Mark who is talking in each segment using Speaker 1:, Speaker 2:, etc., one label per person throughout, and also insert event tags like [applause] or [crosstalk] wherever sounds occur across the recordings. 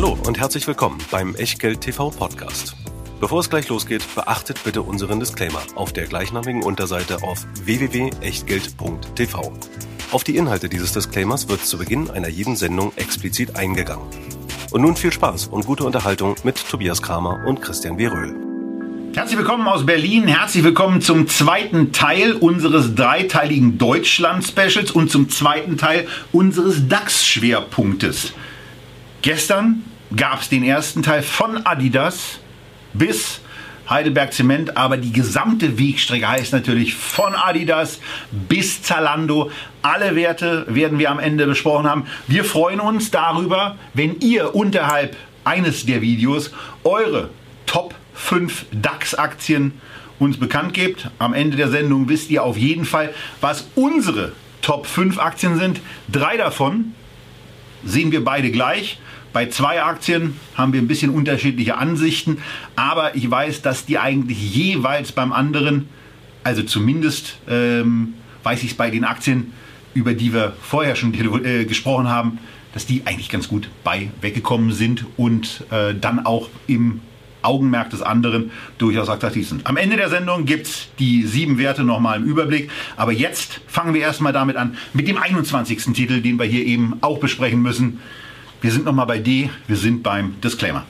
Speaker 1: Hallo und herzlich willkommen beim Echtgeld TV Podcast. Bevor es gleich losgeht, beachtet bitte unseren Disclaimer auf der gleichnamigen Unterseite auf www.echtgeld.tv. Auf die Inhalte dieses Disclaimers wird zu Beginn einer jeden Sendung explizit eingegangen. Und nun viel Spaß und gute Unterhaltung mit Tobias Kramer und Christian Weröhl.
Speaker 2: Herzlich willkommen aus Berlin. Herzlich willkommen zum zweiten Teil unseres dreiteiligen Deutschland-Specials und zum zweiten Teil unseres DAX-Schwerpunktes. Gestern gab es den ersten Teil von Adidas bis Heidelberg Zement, aber die gesamte Wegstrecke heißt natürlich von Adidas bis Zalando. Alle Werte werden wir am Ende besprochen haben. Wir freuen uns darüber, wenn ihr unterhalb eines der Videos eure Top 5 DAX-Aktien uns bekannt gebt. Am Ende der Sendung wisst ihr auf jeden Fall, was unsere Top 5 Aktien sind. Drei davon sehen wir beide gleich. Bei zwei Aktien haben wir ein bisschen unterschiedliche Ansichten, aber ich weiß, dass die eigentlich jeweils beim anderen, also zumindest ähm, weiß ich es bei den Aktien, über die wir vorher schon äh, gesprochen haben, dass die eigentlich ganz gut bei weggekommen sind und äh, dann auch im Augenmerk des anderen durchaus attraktiv sind. Am Ende der Sendung gibt es die sieben Werte nochmal im Überblick. Aber jetzt fangen wir erstmal damit an, mit dem 21. Titel, den wir hier eben auch besprechen müssen. Wir sind nochmal bei D, wir sind beim Disclaimer.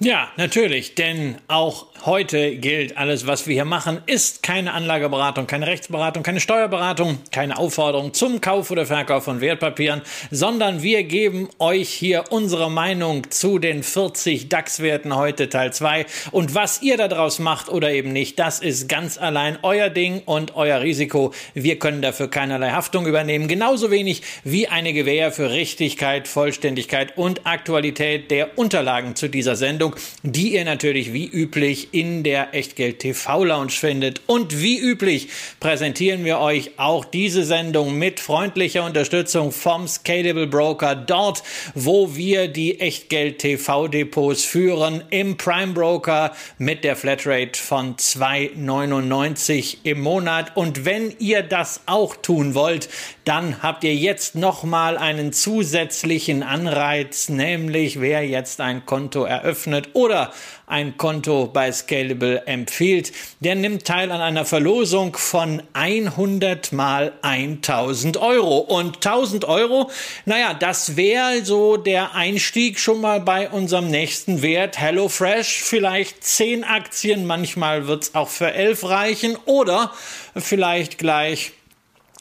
Speaker 3: Ja, natürlich, denn auch heute gilt, alles, was wir hier machen, ist keine Anlageberatung, keine Rechtsberatung, keine Steuerberatung, keine Aufforderung zum Kauf oder Verkauf von Wertpapieren, sondern wir geben euch hier unsere Meinung zu den 40 DAX-Werten heute Teil 2 und was ihr daraus macht oder eben nicht, das ist ganz allein euer Ding und euer Risiko. Wir können dafür keinerlei Haftung übernehmen, genauso wenig wie eine Gewähr für Richtigkeit, Vollständigkeit und Aktualität der Unterlagen zu dieser Sendung, die ihr natürlich wie üblich in der Echtgeld TV Lounge findet. Und wie üblich präsentieren wir euch auch diese Sendung mit freundlicher Unterstützung vom Scalable Broker, dort, wo wir die Echtgeld TV Depots führen, im Prime Broker mit der Flatrate von 2,99 im Monat. Und wenn ihr das auch tun wollt, dann habt ihr jetzt nochmal einen zusätzlichen Anreiz, nämlich wer jetzt ein Konto eröffnet oder ein Konto bei Scalable empfiehlt, der nimmt teil an einer Verlosung von 100 mal 1000 Euro. Und 1000 Euro, naja, das wäre so der Einstieg schon mal bei unserem nächsten Wert HelloFresh. Vielleicht 10 Aktien, manchmal wird es auch für 11 reichen oder vielleicht gleich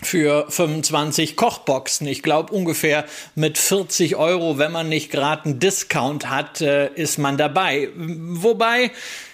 Speaker 3: für 25 Kochboxen. Ich glaube ungefähr mit 40 Euro, wenn man nicht gerade einen Discount hat, äh, ist man dabei. Wobei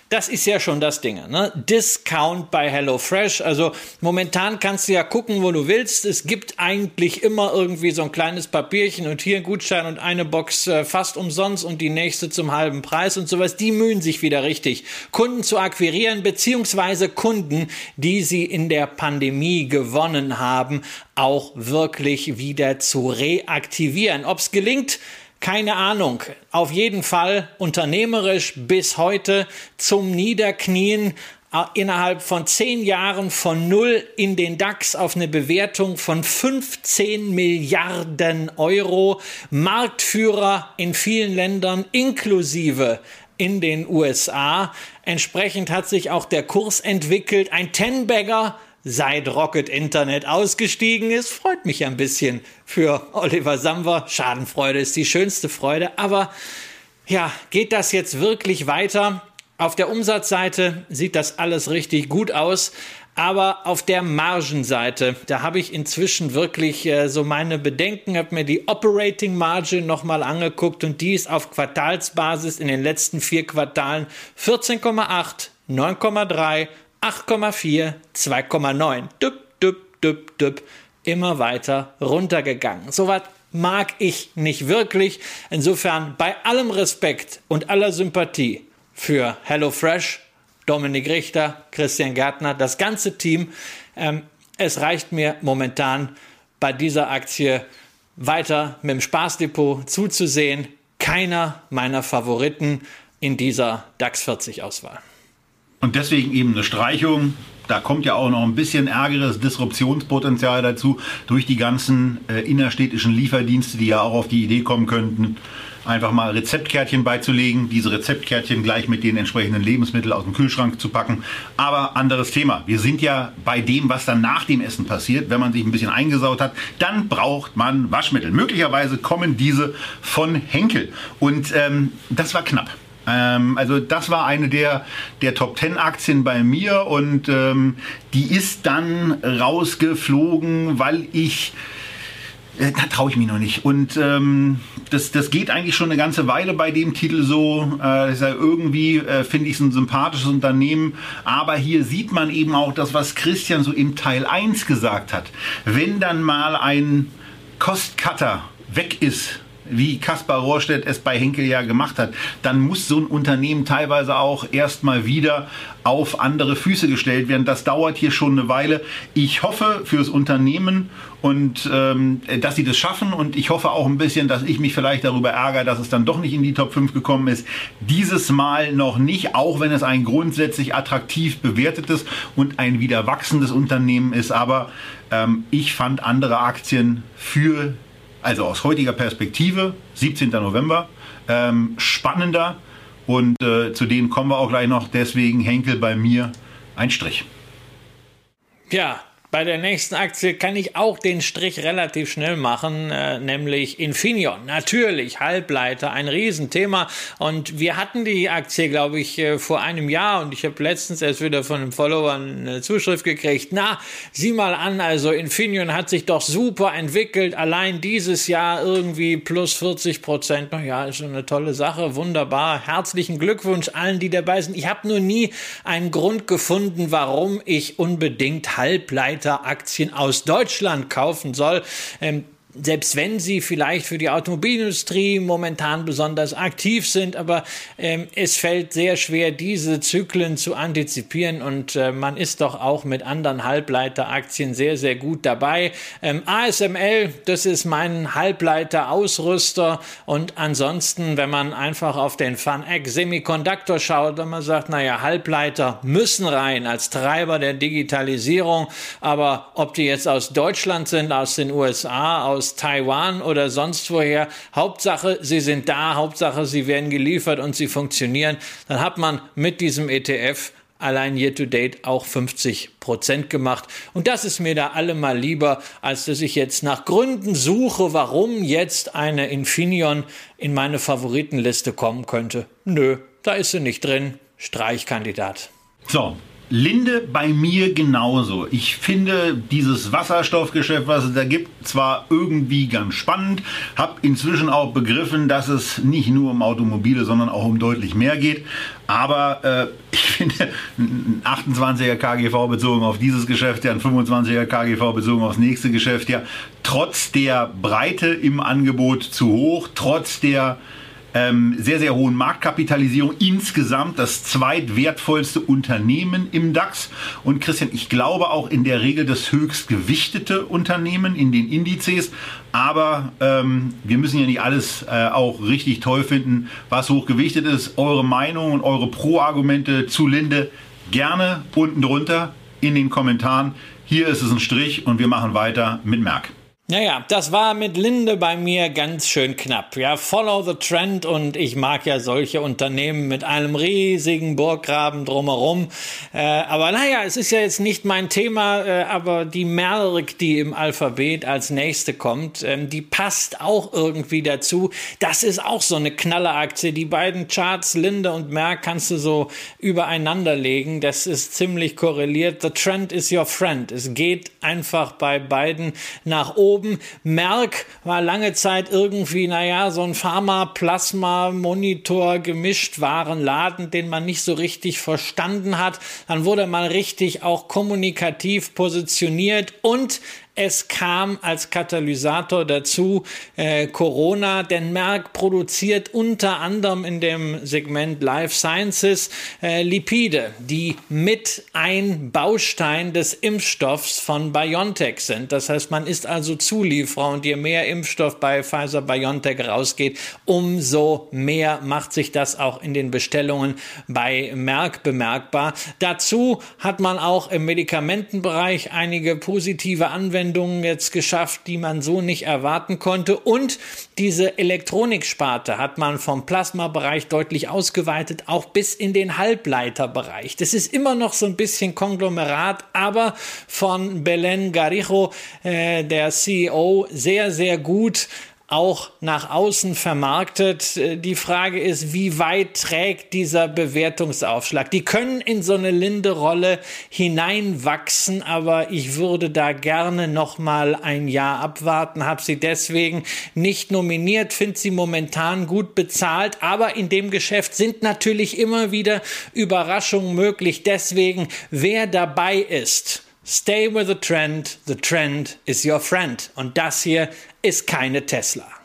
Speaker 3: das ist ja schon das Ding. Ne? Discount bei HelloFresh. Also momentan kannst du ja gucken, wo du willst. Es gibt eigentlich immer irgendwie so ein kleines Papierchen und hier ein Gutschein und eine Box äh, fast umsonst und die nächste zum halben Preis und sowas. Die mühen sich wieder richtig, Kunden zu akquirieren, beziehungsweise Kunden, die sie in der Pandemie gewonnen haben, auch wirklich wieder zu reaktivieren. Ob es gelingt, keine Ahnung. Auf jeden Fall unternehmerisch bis heute zum Niederknien äh, innerhalb von zehn Jahren von null in den DAX auf eine Bewertung von 15 Milliarden Euro. Marktführer in vielen Ländern inklusive in den USA. Entsprechend hat sich auch der Kurs entwickelt. Ein Ten-Bagger seit Rocket Internet ausgestiegen ist. Freut mich ein bisschen für Oliver Samwer. Schadenfreude ist die schönste Freude. Aber ja, geht das jetzt wirklich weiter? Auf der Umsatzseite sieht das alles richtig gut aus. Aber auf der Margenseite, da habe ich inzwischen wirklich äh, so meine Bedenken, habe mir die Operating Margin nochmal angeguckt und die ist auf Quartalsbasis in den letzten vier Quartalen 14,8, 9,3 8,4, 2,9. Düpp, düpp, düpp, düpp. Immer weiter runtergegangen. Soweit mag ich nicht wirklich. Insofern bei allem Respekt und aller Sympathie für HelloFresh, Dominik Richter, Christian Gärtner, das ganze Team. Ähm, es reicht mir momentan bei dieser Aktie weiter mit dem Spaßdepot zuzusehen. Keiner meiner Favoriten in dieser DAX 40 Auswahl.
Speaker 2: Und deswegen eben eine Streichung. Da kommt ja auch noch ein bisschen ärgeres Disruptionspotenzial dazu durch die ganzen äh, innerstädtischen Lieferdienste, die ja auch auf die Idee kommen könnten, einfach mal Rezeptkärtchen beizulegen, diese Rezeptkärtchen gleich mit den entsprechenden Lebensmitteln aus dem Kühlschrank zu packen. Aber anderes Thema. Wir sind ja bei dem, was dann nach dem Essen passiert. Wenn man sich ein bisschen eingesaut hat, dann braucht man Waschmittel. Möglicherweise kommen diese von Henkel. Und ähm, das war knapp. Ähm, also das war eine der, der Top 10 Aktien bei mir und ähm, die ist dann rausgeflogen, weil ich äh, da traue ich mich noch nicht. Und ähm, das, das geht eigentlich schon eine ganze Weile bei dem Titel so. Äh, ja irgendwie äh, finde ich es ein sympathisches Unternehmen. Aber hier sieht man eben auch das, was Christian so im Teil 1 gesagt hat. Wenn dann mal ein Cost-Cutter weg ist wie Kaspar Rohrstedt es bei Henkel ja gemacht hat, dann muss so ein Unternehmen teilweise auch erstmal wieder auf andere Füße gestellt werden. Das dauert hier schon eine Weile. Ich hoffe fürs Unternehmen und ähm, dass sie das schaffen und ich hoffe auch ein bisschen, dass ich mich vielleicht darüber ärgere, dass es dann doch nicht in die Top 5 gekommen ist. Dieses Mal noch nicht, auch wenn es ein grundsätzlich attraktiv bewertetes und ein wieder wachsendes Unternehmen ist. Aber ähm, ich fand andere Aktien für also aus heutiger Perspektive, 17. November, ähm, spannender und äh, zu denen kommen wir auch gleich noch. Deswegen Henkel bei mir ein Strich.
Speaker 3: Ja, bei der nächsten Aktie kann ich auch den Strich relativ schnell machen, äh, nämlich Infineon. Natürlich, Halbleiter, ein Riesenthema. Und wir hatten die Aktie, glaube ich, äh, vor einem Jahr und ich habe letztens erst wieder von einem Follower eine Zuschrift gekriegt. Na, sieh mal an, also Infineon hat sich doch super entwickelt. Allein dieses Jahr irgendwie plus 40 Prozent. Naja, ist eine tolle Sache, wunderbar. Herzlichen Glückwunsch allen, die dabei sind. Ich habe nur nie einen Grund gefunden, warum ich unbedingt Halbleiter weiter Aktien aus Deutschland kaufen soll. Ähm, selbst wenn sie vielleicht für die Automobilindustrie momentan besonders aktiv sind, aber ähm, es fällt sehr schwer, diese Zyklen zu antizipieren und äh, man ist doch auch mit anderen Halbleiteraktien sehr, sehr gut dabei. Ähm, ASML, das ist mein Halbleiter-Ausrüster und ansonsten, wenn man einfach auf den FunEck Semiconductor schaut, und man sagt, naja, Halbleiter müssen rein als Treiber der Digitalisierung, aber ob die jetzt aus Deutschland sind, aus den USA, aus aus Taiwan oder sonst woher. Hauptsache, sie sind da, Hauptsache, sie werden geliefert und sie funktionieren. Dann hat man mit diesem ETF allein year to date auch 50 Prozent gemacht. Und das ist mir da allemal lieber, als dass ich jetzt nach Gründen suche, warum jetzt eine Infineon in meine Favoritenliste kommen könnte. Nö, da ist sie nicht drin. Streichkandidat.
Speaker 2: So, Linde bei mir genauso. Ich finde dieses Wasserstoffgeschäft, was es da gibt, zwar irgendwie ganz spannend, habe inzwischen auch begriffen, dass es nicht nur um Automobile, sondern auch um deutlich mehr geht. Aber äh, ich [laughs] finde, ein 28er KGV bezogen auf dieses Geschäft, ja, ein 25er KGV bezogen aufs nächste Geschäft, ja, trotz der Breite im Angebot zu hoch, trotz der ähm, sehr, sehr hohen Marktkapitalisierung. Insgesamt das zweitwertvollste Unternehmen im DAX. Und Christian, ich glaube auch in der Regel das höchst gewichtete Unternehmen in den Indizes. Aber ähm, wir müssen ja nicht alles äh, auch richtig toll finden, was hochgewichtet ist. Eure Meinung und eure Pro-Argumente zu Linde gerne unten drunter in den Kommentaren. Hier ist es ein Strich und wir machen weiter mit Merck.
Speaker 3: Naja, das war mit Linde bei mir ganz schön knapp. Ja, follow the trend und ich mag ja solche Unternehmen mit einem riesigen Burggraben drumherum. Äh, aber naja, es ist ja jetzt nicht mein Thema, äh, aber die Merck, die im Alphabet als nächste kommt, äh, die passt auch irgendwie dazu. Das ist auch so eine Knalleraktie. Die beiden Charts, Linde und Merck, kannst du so übereinander legen. Das ist ziemlich korreliert. The trend is your friend. Es geht einfach bei beiden nach oben oben. Merck war lange Zeit irgendwie, naja, so ein Pharma-Plasma-Monitor gemischt Warenladen, den man nicht so richtig verstanden hat. Dann wurde man richtig auch kommunikativ positioniert und es kam als Katalysator dazu äh, Corona, denn Merck produziert unter anderem in dem Segment Life Sciences äh, Lipide, die mit ein Baustein des Impfstoffs von BioNTech sind. Das heißt, man ist also Zulieferer und je mehr Impfstoff bei Pfizer BioNTech rausgeht, umso mehr macht sich das auch in den Bestellungen bei Merck bemerkbar. Dazu hat man auch im Medikamentenbereich einige positive Anwendungen Zuwendungen jetzt geschafft, die man so nicht erwarten konnte. Und diese Elektroniksparte hat man vom Plasmabereich deutlich ausgeweitet, auch bis in den Halbleiterbereich. Das ist immer noch so ein bisschen Konglomerat, aber von Belen Garijo, äh, der CEO, sehr, sehr gut auch nach außen vermarktet. Äh, die Frage ist, wie weit trägt dieser Bewertungsaufschlag? Die können in so eine linde Rolle hineinwachsen, aber ich würde da gerne noch mal ein Jahr abwarten. Habe sie deswegen nicht nominiert, finde sie momentan gut bezahlt, aber in dem Geschäft sind natürlich immer wieder Überraschungen möglich. Deswegen, wer dabei ist, Stay with the trend, the trend is your friend. Und das hier ist keine Tesla.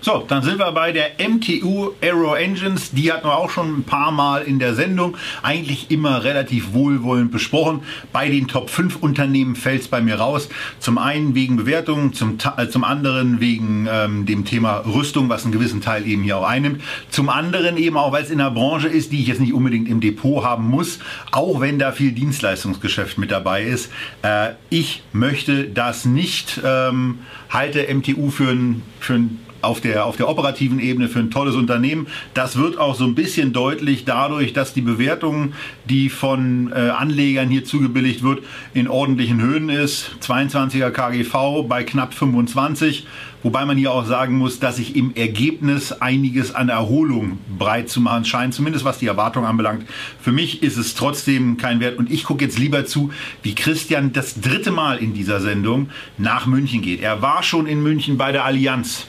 Speaker 2: So, dann sind wir bei der MTU Aero Engines. Die hatten wir auch schon ein paar Mal in der Sendung. Eigentlich immer relativ wohlwollend besprochen. Bei den Top 5 Unternehmen fällt es bei mir raus. Zum einen wegen Bewertungen, zum, äh, zum anderen wegen ähm, dem Thema Rüstung, was einen gewissen Teil eben hier auch einnimmt. Zum anderen eben auch, weil es in einer Branche ist, die ich jetzt nicht unbedingt im Depot haben muss, auch wenn da viel Dienstleistungsgeschäft mit dabei ist. Äh, ich möchte das nicht, ähm, halte MTU für ein, für ein auf der, auf der operativen Ebene für ein tolles Unternehmen. Das wird auch so ein bisschen deutlich dadurch, dass die Bewertung, die von äh, Anlegern hier zugebilligt wird, in ordentlichen Höhen ist. 22er KGV bei knapp 25. Wobei man hier auch sagen muss, dass sich im Ergebnis einiges an Erholung breit zu machen scheint, zumindest was die Erwartung anbelangt. Für mich ist es trotzdem kein Wert und ich gucke jetzt lieber zu, wie Christian das dritte Mal in dieser Sendung nach München geht. Er war schon in München bei der Allianz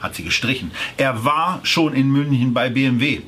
Speaker 2: hat sie gestrichen. Er war schon in München bei BMW,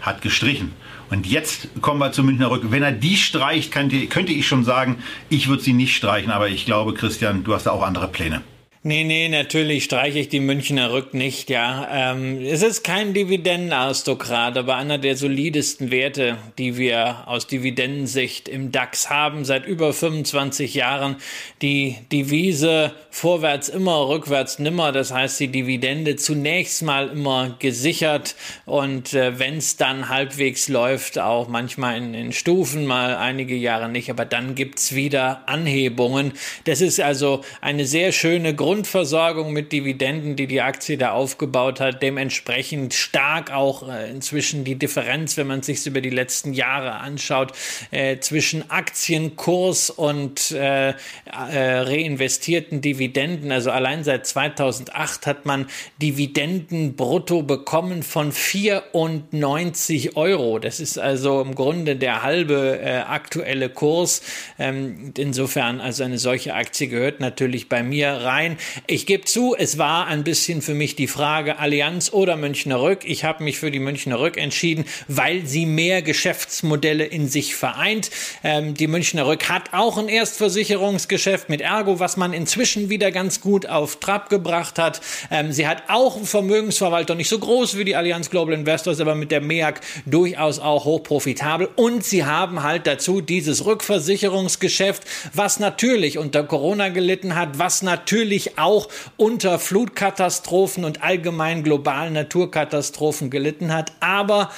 Speaker 2: hat gestrichen. Und jetzt kommen wir zum Münchner Rück. Wenn er die streicht, könnte ich schon sagen, ich würde sie nicht streichen. Aber ich glaube, Christian, du hast da auch andere Pläne.
Speaker 3: Nee, nee, natürlich streiche ich die Münchner Rück nicht, ja. Ähm, es ist kein Dividendenaristokrat, aber einer der solidesten Werte, die wir aus Dividendensicht im DAX haben, seit über 25 Jahren. Die Devise vorwärts immer, rückwärts nimmer. Das heißt, die Dividende zunächst mal immer gesichert und äh, wenn es dann halbwegs läuft, auch manchmal in, in Stufen, mal einige Jahre nicht, aber dann gibt's wieder Anhebungen. Das ist also eine sehr schöne Grund Grundversorgung mit Dividenden, die die Aktie da aufgebaut hat, dementsprechend stark auch äh, inzwischen die Differenz, wenn man sich über die letzten Jahre anschaut, äh, zwischen Aktienkurs und äh, äh, reinvestierten Dividenden. Also allein seit 2008 hat man Dividenden brutto bekommen von 94 Euro. Das ist also im Grunde der halbe äh, aktuelle Kurs. Ähm, insofern also eine solche Aktie gehört natürlich bei mir rein. Ich gebe zu, es war ein bisschen für mich die Frage Allianz oder Münchner Rück. Ich habe mich für die Münchner Rück entschieden, weil sie mehr Geschäftsmodelle in sich vereint. Ähm, die Münchner Rück hat auch ein Erstversicherungsgeschäft mit Ergo, was man inzwischen wieder ganz gut auf Trab gebracht hat. Ähm, sie hat auch einen Vermögensverwalter, nicht so groß wie die Allianz Global Investors, aber mit der MEAG durchaus auch hochprofitabel. Und sie haben halt dazu dieses Rückversicherungsgeschäft, was natürlich unter Corona gelitten hat, was natürlich auch unter Flutkatastrophen und allgemein globalen Naturkatastrophen gelitten hat. Aber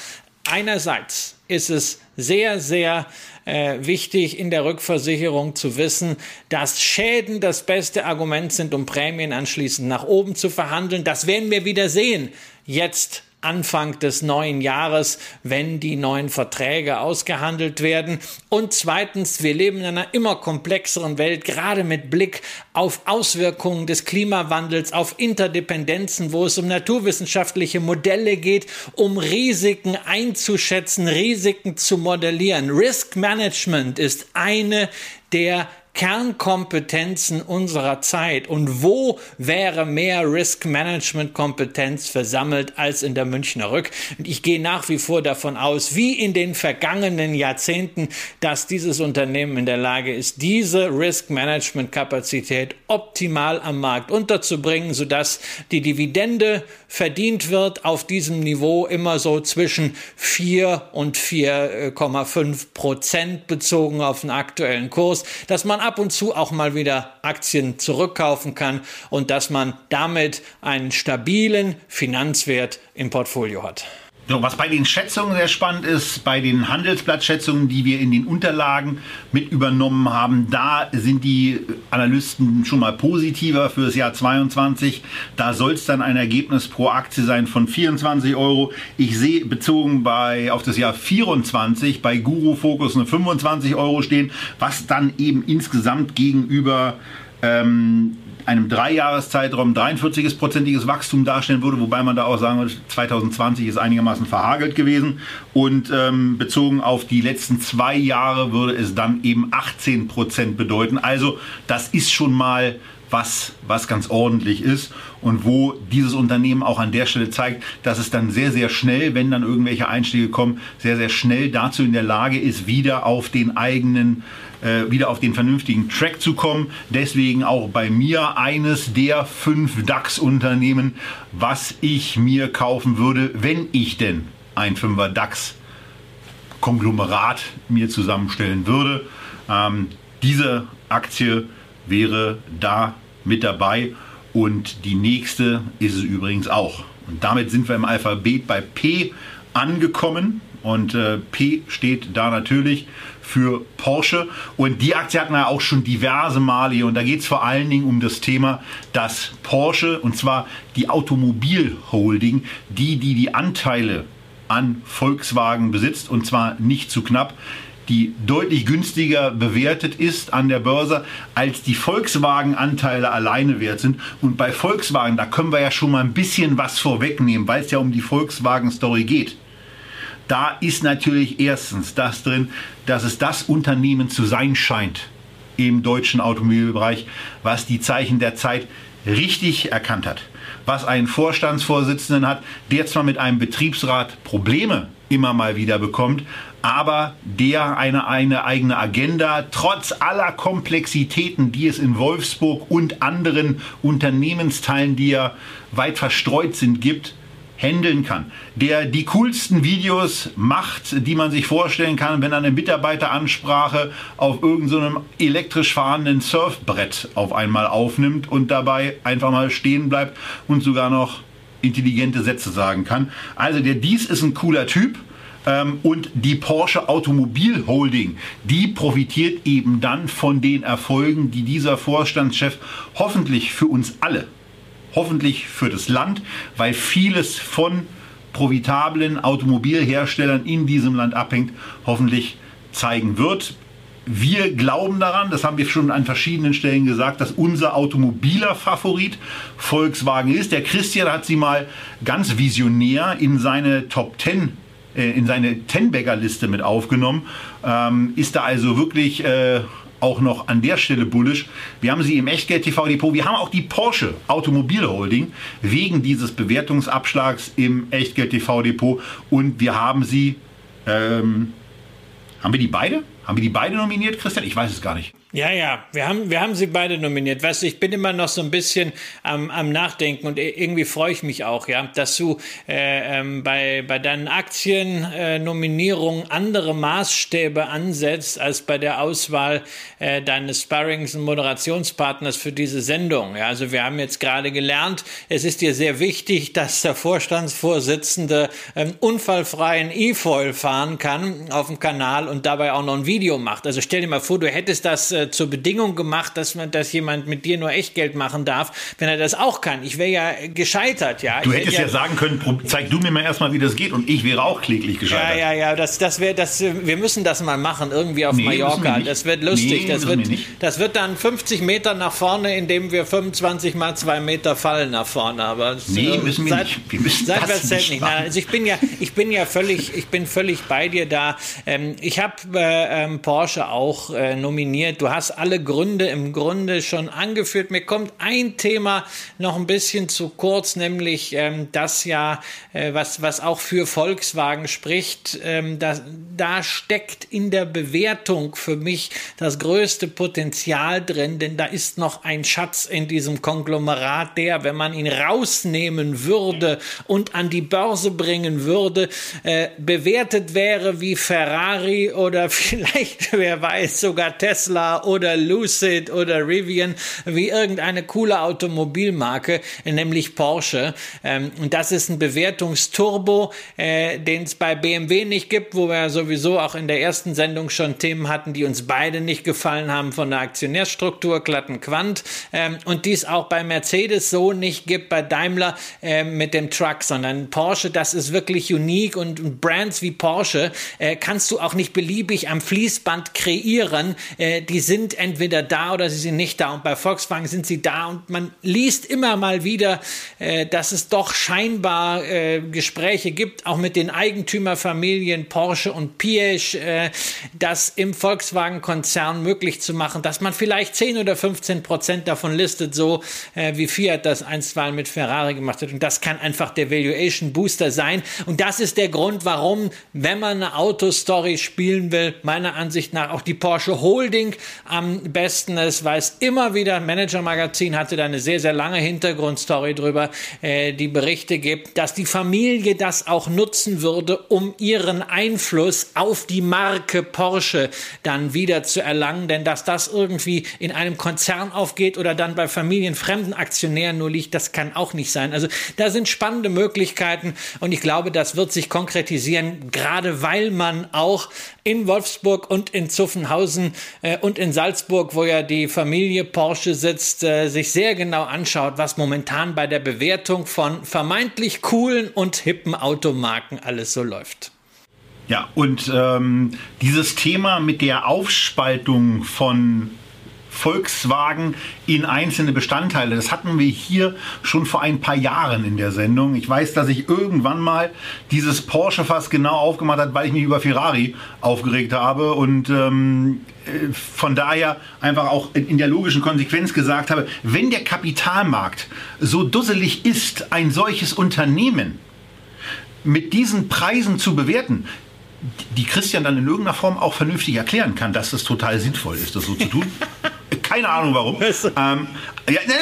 Speaker 3: einerseits ist es sehr, sehr äh, wichtig in der Rückversicherung zu wissen, dass Schäden das beste Argument sind, um Prämien anschließend nach oben zu verhandeln. Das werden wir wieder sehen. Jetzt Anfang des neuen Jahres, wenn die neuen Verträge ausgehandelt werden. Und zweitens, wir leben in einer immer komplexeren Welt, gerade mit Blick auf Auswirkungen des Klimawandels, auf Interdependenzen, wo es um naturwissenschaftliche Modelle geht, um Risiken einzuschätzen, Risiken zu modellieren. Risk Management ist eine der Kernkompetenzen unserer Zeit. Und wo wäre mehr Risk Management Kompetenz versammelt als in der Münchner Rück? Und ich gehe nach wie vor davon aus, wie in den vergangenen Jahrzehnten, dass dieses Unternehmen in der Lage ist, diese Risk Management Kapazität optimal am Markt unterzubringen, sodass die Dividende verdient wird auf diesem Niveau immer so zwischen 4 und 4,5 Prozent bezogen auf den aktuellen Kurs, dass man ab und zu auch mal wieder Aktien zurückkaufen kann und dass man damit einen stabilen Finanzwert im Portfolio hat.
Speaker 2: So, was bei den Schätzungen sehr spannend ist, bei den Handelsblattschätzungen, die wir in den Unterlagen mit übernommen haben, da sind die Analysten schon mal positiver für das Jahr 22. Da soll es dann ein Ergebnis pro Aktie sein von 24 Euro. Ich sehe bezogen bei, auf das Jahr 24 bei Guru Focus eine 25 Euro stehen, was dann eben insgesamt gegenüber ähm, einem Dreijahreszeitraum 43-prozentiges Wachstum darstellen würde, wobei man da auch sagen würde, 2020 ist einigermaßen verhagelt gewesen und ähm, bezogen auf die letzten zwei Jahre würde es dann eben 18 Prozent bedeuten. Also das ist schon mal was, was ganz ordentlich ist und wo dieses Unternehmen auch an der Stelle zeigt, dass es dann sehr, sehr schnell, wenn dann irgendwelche Einstiege kommen, sehr, sehr schnell dazu in der Lage ist, wieder auf den eigenen äh, wieder auf den vernünftigen Track zu kommen. Deswegen auch bei mir eines der fünf DAX-Unternehmen, was ich mir kaufen würde, wenn ich denn ein Fünfer DAX-Konglomerat mir zusammenstellen würde. Ähm, diese Aktie wäre da mit dabei und die nächste ist es übrigens auch. Und damit sind wir im Alphabet bei P angekommen. Und äh, P steht da natürlich für Porsche. Und die Aktie hatten wir auch schon diverse Male hier. Und da geht es vor allen Dingen um das Thema, dass Porsche, und zwar die Automobilholding, die, die die Anteile an Volkswagen besitzt, und zwar nicht zu knapp, die deutlich günstiger bewertet ist an der Börse, als die Volkswagen-Anteile alleine wert sind. Und bei Volkswagen, da können wir ja schon mal ein bisschen was vorwegnehmen, weil es ja um die Volkswagen-Story geht. Da ist natürlich erstens das drin, dass es das Unternehmen zu sein scheint im deutschen Automobilbereich, was die Zeichen der Zeit richtig erkannt hat. Was einen Vorstandsvorsitzenden hat, der zwar mit einem Betriebsrat Probleme immer mal wieder bekommt, aber der eine, eine eigene Agenda trotz aller Komplexitäten, die es in Wolfsburg und anderen Unternehmensteilen, die ja weit verstreut sind, gibt, handeln kann, der die coolsten Videos macht, die man sich vorstellen kann, wenn eine Mitarbeiteransprache auf irgendeinem so elektrisch fahrenden Surfbrett auf einmal aufnimmt und dabei einfach mal stehen bleibt und sogar noch intelligente Sätze sagen kann. Also der Dies ist ein cooler Typ und die Porsche Automobil Holding, die profitiert eben dann von den Erfolgen, die dieser Vorstandschef hoffentlich für uns alle hoffentlich für das Land, weil vieles von profitablen Automobilherstellern in diesem Land abhängt, hoffentlich zeigen wird. Wir glauben daran, das haben wir schon an verschiedenen Stellen gesagt, dass unser automobiler Favorit Volkswagen ist. Der Christian hat sie mal ganz visionär in seine Top 10 äh, in seine Ten-Bagger-Liste mit aufgenommen. Ähm, ist da also wirklich äh, auch noch an der Stelle bullisch. Wir haben sie im Echtgeld TV Depot. Wir haben auch die Porsche Automobil Holding wegen dieses Bewertungsabschlags im Echtgeld TV Depot und wir haben sie. Ähm, haben wir die beide? Haben wir die beide nominiert, Christian? Ich weiß es gar nicht.
Speaker 3: Ja, ja, wir haben, wir haben sie beide nominiert. Weißt du, ich bin immer noch so ein bisschen am, am Nachdenken und irgendwie freue ich mich auch, ja, dass du äh, ähm, bei, bei deinen Aktiennominierungen äh, andere Maßstäbe ansetzt als bei der Auswahl äh, deines Sparrings- und Moderationspartners für diese Sendung. Ja, also wir haben jetzt gerade gelernt, es ist dir sehr wichtig, dass der Vorstandsvorsitzende ähm, unfallfreien E-Foil fahren kann auf dem Kanal und dabei auch noch ein Video macht. Also stell dir mal vor, du hättest das äh, zur Bedingung gemacht, dass man, dass jemand mit dir nur Echtgeld machen darf, wenn er das auch kann. Ich wäre ja gescheitert, ja.
Speaker 2: Du
Speaker 3: ich
Speaker 2: hättest ja, ja, sagen können, zeig du mir mal erstmal, wie das geht und ich wäre auch kläglich gescheitert.
Speaker 3: Ja, ja, ja, das, das wäre, das, wir müssen das mal machen, irgendwie auf nee, Mallorca. Das wird lustig. Nee, das, wird, das wird dann 50 Meter nach vorne, indem wir 25 mal zwei Meter fallen nach vorne. Aber
Speaker 2: nee, äh, müssen wir seit, nicht. Wir müssen seit das nicht nicht.
Speaker 3: Nein, also ich bin ja, ich bin ja völlig, ich bin völlig bei dir da. Ähm, ich habe äh, ähm, Porsche auch äh, nominiert. Du hast alle Gründe im Grunde schon angeführt. Mir kommt ein Thema noch ein bisschen zu kurz, nämlich ähm, das ja, äh, was, was auch für Volkswagen spricht. Ähm, da, da steckt in der Bewertung für mich das größte Potenzial drin, denn da ist noch ein Schatz in diesem Konglomerat, der, wenn man ihn rausnehmen würde und an die Börse bringen würde, äh, bewertet wäre wie Ferrari oder [laughs] vielleicht, wer weiß, sogar Tesla Oder Lucid oder Rivian wie irgendeine coole Automobilmarke, nämlich Porsche. Ähm, und das ist ein Bewertungsturbo, äh, den es bei BMW nicht gibt, wo wir sowieso auch in der ersten Sendung schon Themen hatten, die uns beide nicht gefallen haben von der Aktionärstruktur, glatten Quant. Ähm, und dies auch bei Mercedes so nicht gibt, bei Daimler äh, mit dem Truck, sondern Porsche, das ist wirklich unique und Brands wie Porsche äh, kannst du auch nicht beliebig am Fließband kreieren. Äh, die sind entweder da oder sie sind nicht da. Und bei Volkswagen sind sie da und man liest immer mal wieder, äh, dass es doch scheinbar äh, Gespräche gibt, auch mit den Eigentümerfamilien Porsche und Piaget, äh, das im Volkswagen-Konzern möglich zu machen, dass man vielleicht 10 oder 15 Prozent davon listet, so äh, wie Fiat das einstweilen mit Ferrari gemacht hat. Und das kann einfach der Valuation Booster sein. Und das ist der Grund, warum, wenn man eine Autostory spielen will, meiner Ansicht nach auch die Porsche Holding am besten ist, weil es immer wieder, Manager Magazin hatte da eine sehr, sehr lange Hintergrundstory drüber, äh, die Berichte gibt, dass die Familie das auch nutzen würde, um ihren Einfluss auf die Marke Porsche dann wieder zu erlangen, denn dass das irgendwie in einem Konzern aufgeht oder dann bei familienfremden Aktionären nur liegt, das kann auch nicht sein. Also da sind spannende Möglichkeiten und ich glaube, das wird sich konkretisieren, gerade weil man auch in Wolfsburg und in Zuffenhausen äh, und in Salzburg, wo ja die Familie Porsche sitzt, äh, sich sehr genau anschaut, was momentan bei der Bewertung von vermeintlich coolen und hippen Automarken alles so läuft.
Speaker 2: Ja, und ähm, dieses Thema mit der Aufspaltung von Volkswagen in einzelne Bestandteile. Das hatten wir hier schon vor ein paar Jahren in der Sendung. Ich weiß, dass ich irgendwann mal dieses Porsche fast genau aufgemacht hat, weil ich mich über Ferrari aufgeregt habe und ähm, äh, von daher einfach auch in der logischen Konsequenz gesagt habe, wenn der Kapitalmarkt so dusselig ist, ein solches Unternehmen mit diesen Preisen zu bewerten, die Christian dann in irgendeiner Form auch vernünftig erklären kann, dass es total sinnvoll ist, das so zu tun. [laughs] Keine Ahnung warum. [laughs] ähm,
Speaker 3: ja, nee,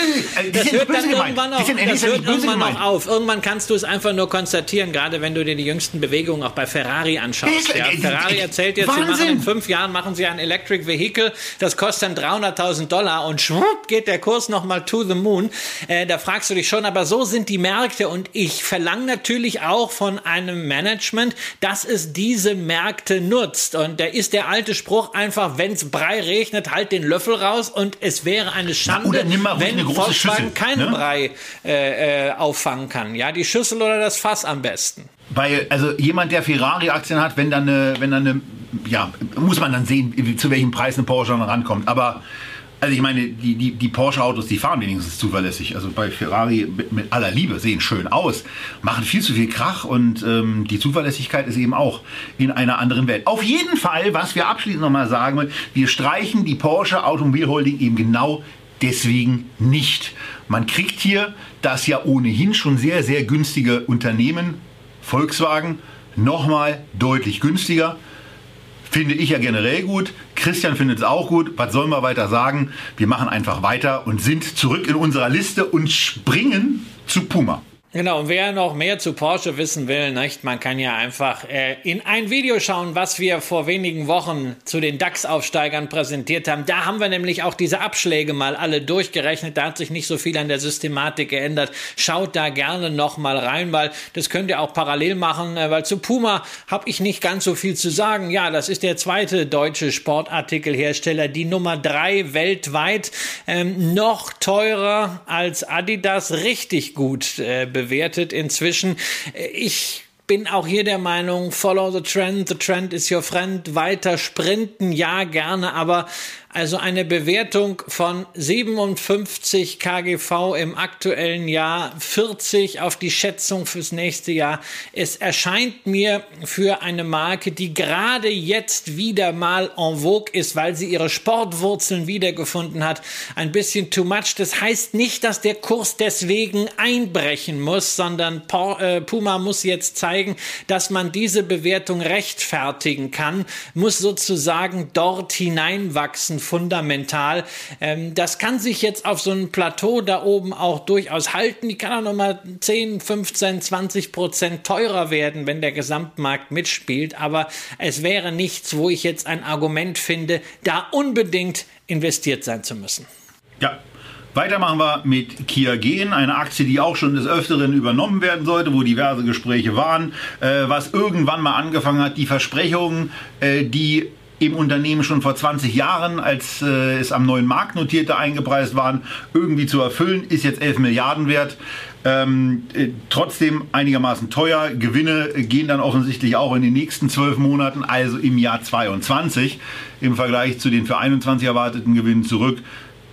Speaker 3: nee, das hört dann irgendwann, auch, das hört irgendwann auch auf. Irgendwann kannst du es einfach nur konstatieren, gerade wenn du dir die jüngsten Bewegungen auch bei Ferrari anschaust. Ja, Ferrari erzählt jetzt, Wahnsinn. sie machen in fünf Jahren machen sie ein Electric Vehicle, das kostet dann 300.000 Dollar und schwupp geht der Kurs nochmal to the moon. Äh, da fragst du dich schon, aber so sind die Märkte und ich verlange natürlich auch von einem Management, dass es diese Märkte nutzt. Und da ist der alte Spruch einfach, wenn es Brei regnet, halt den Löffel raus und es wäre eine Schande, wenn Volkswagen Schüssel, keinen ne? Brei äh, äh, auffangen kann. Ja, die Schüssel oder das Fass am besten.
Speaker 2: Weil, also jemand, der Ferrari-Aktien hat, wenn dann eine, wenn dann eine, ja, muss man dann sehen, zu welchem Preis eine Porsche rankommt. Aber also ich meine, die, die, die Porsche-Autos, die fahren wenigstens zuverlässig. Also bei Ferrari mit, aller Liebe sehen schön aus, machen viel zu viel Krach und ähm, die Zuverlässigkeit ist eben auch in einer anderen Welt. Auf jeden Fall, was wir abschließend nochmal sagen wollen, wir streichen die Porsche Automobilholding eben genau deswegen nicht. Man kriegt hier das ja ohnehin schon sehr, sehr günstige Unternehmen, Volkswagen, nochmal deutlich günstiger. Finde ich ja generell gut. Christian findet es auch gut. Was sollen wir weiter sagen? Wir machen einfach weiter und sind zurück in unserer Liste und springen zu Puma.
Speaker 3: Genau, und wer noch mehr zu Porsche wissen will, nicht, man kann ja einfach äh, in ein Video schauen, was wir vor wenigen Wochen zu den DAX-Aufsteigern präsentiert haben. Da haben wir nämlich auch diese Abschläge mal alle durchgerechnet. Da hat sich nicht so viel an der Systematik geändert. Schaut da gerne noch mal rein, weil das könnt ihr auch parallel machen, äh, weil zu Puma habe ich nicht ganz so viel zu sagen. Ja, das ist der zweite deutsche Sportartikelhersteller, die Nummer drei weltweit, ähm, noch teurer als Adidas, richtig gut äh, bewertet inzwischen. Ich bin auch hier der Meinung, follow the trend, the trend is your friend, weiter sprinten, ja gerne, aber also eine Bewertung von 57 KGV im aktuellen Jahr, 40 auf die Schätzung fürs nächste Jahr. Es erscheint mir für eine Marke, die gerade jetzt wieder mal en vogue ist, weil sie ihre Sportwurzeln wiedergefunden hat, ein bisschen too much. Das heißt nicht, dass der Kurs deswegen einbrechen muss, sondern äh, Puma muss jetzt zeigen, zeigen, dass man diese Bewertung rechtfertigen kann, muss sozusagen dort hineinwachsen, fundamental. Ähm, das kann sich jetzt auf so einem Plateau da oben auch durchaus halten. Die kann auch nochmal 10, 15, 20 Prozent teurer werden, wenn der Gesamtmarkt mitspielt. Aber es wäre nichts, wo ich jetzt ein Argument finde, da unbedingt investiert sein zu müssen.
Speaker 2: Ja, weiter machen wir mit Kia Gen, eine Aktie, die auch schon des Öfteren übernommen werden sollte, wo diverse Gespräche waren, äh, was irgendwann mal angefangen hat, die Versprechungen, äh, die im Unternehmen schon vor 20 Jahren, als äh, es am neuen Markt notierte, eingepreist waren, irgendwie zu erfüllen, ist jetzt 11 Milliarden wert. Ähm, äh, trotzdem einigermaßen teuer. Gewinne gehen dann offensichtlich auch in den nächsten zwölf Monaten, also im Jahr 22, im Vergleich zu den für 21 erwarteten Gewinnen zurück.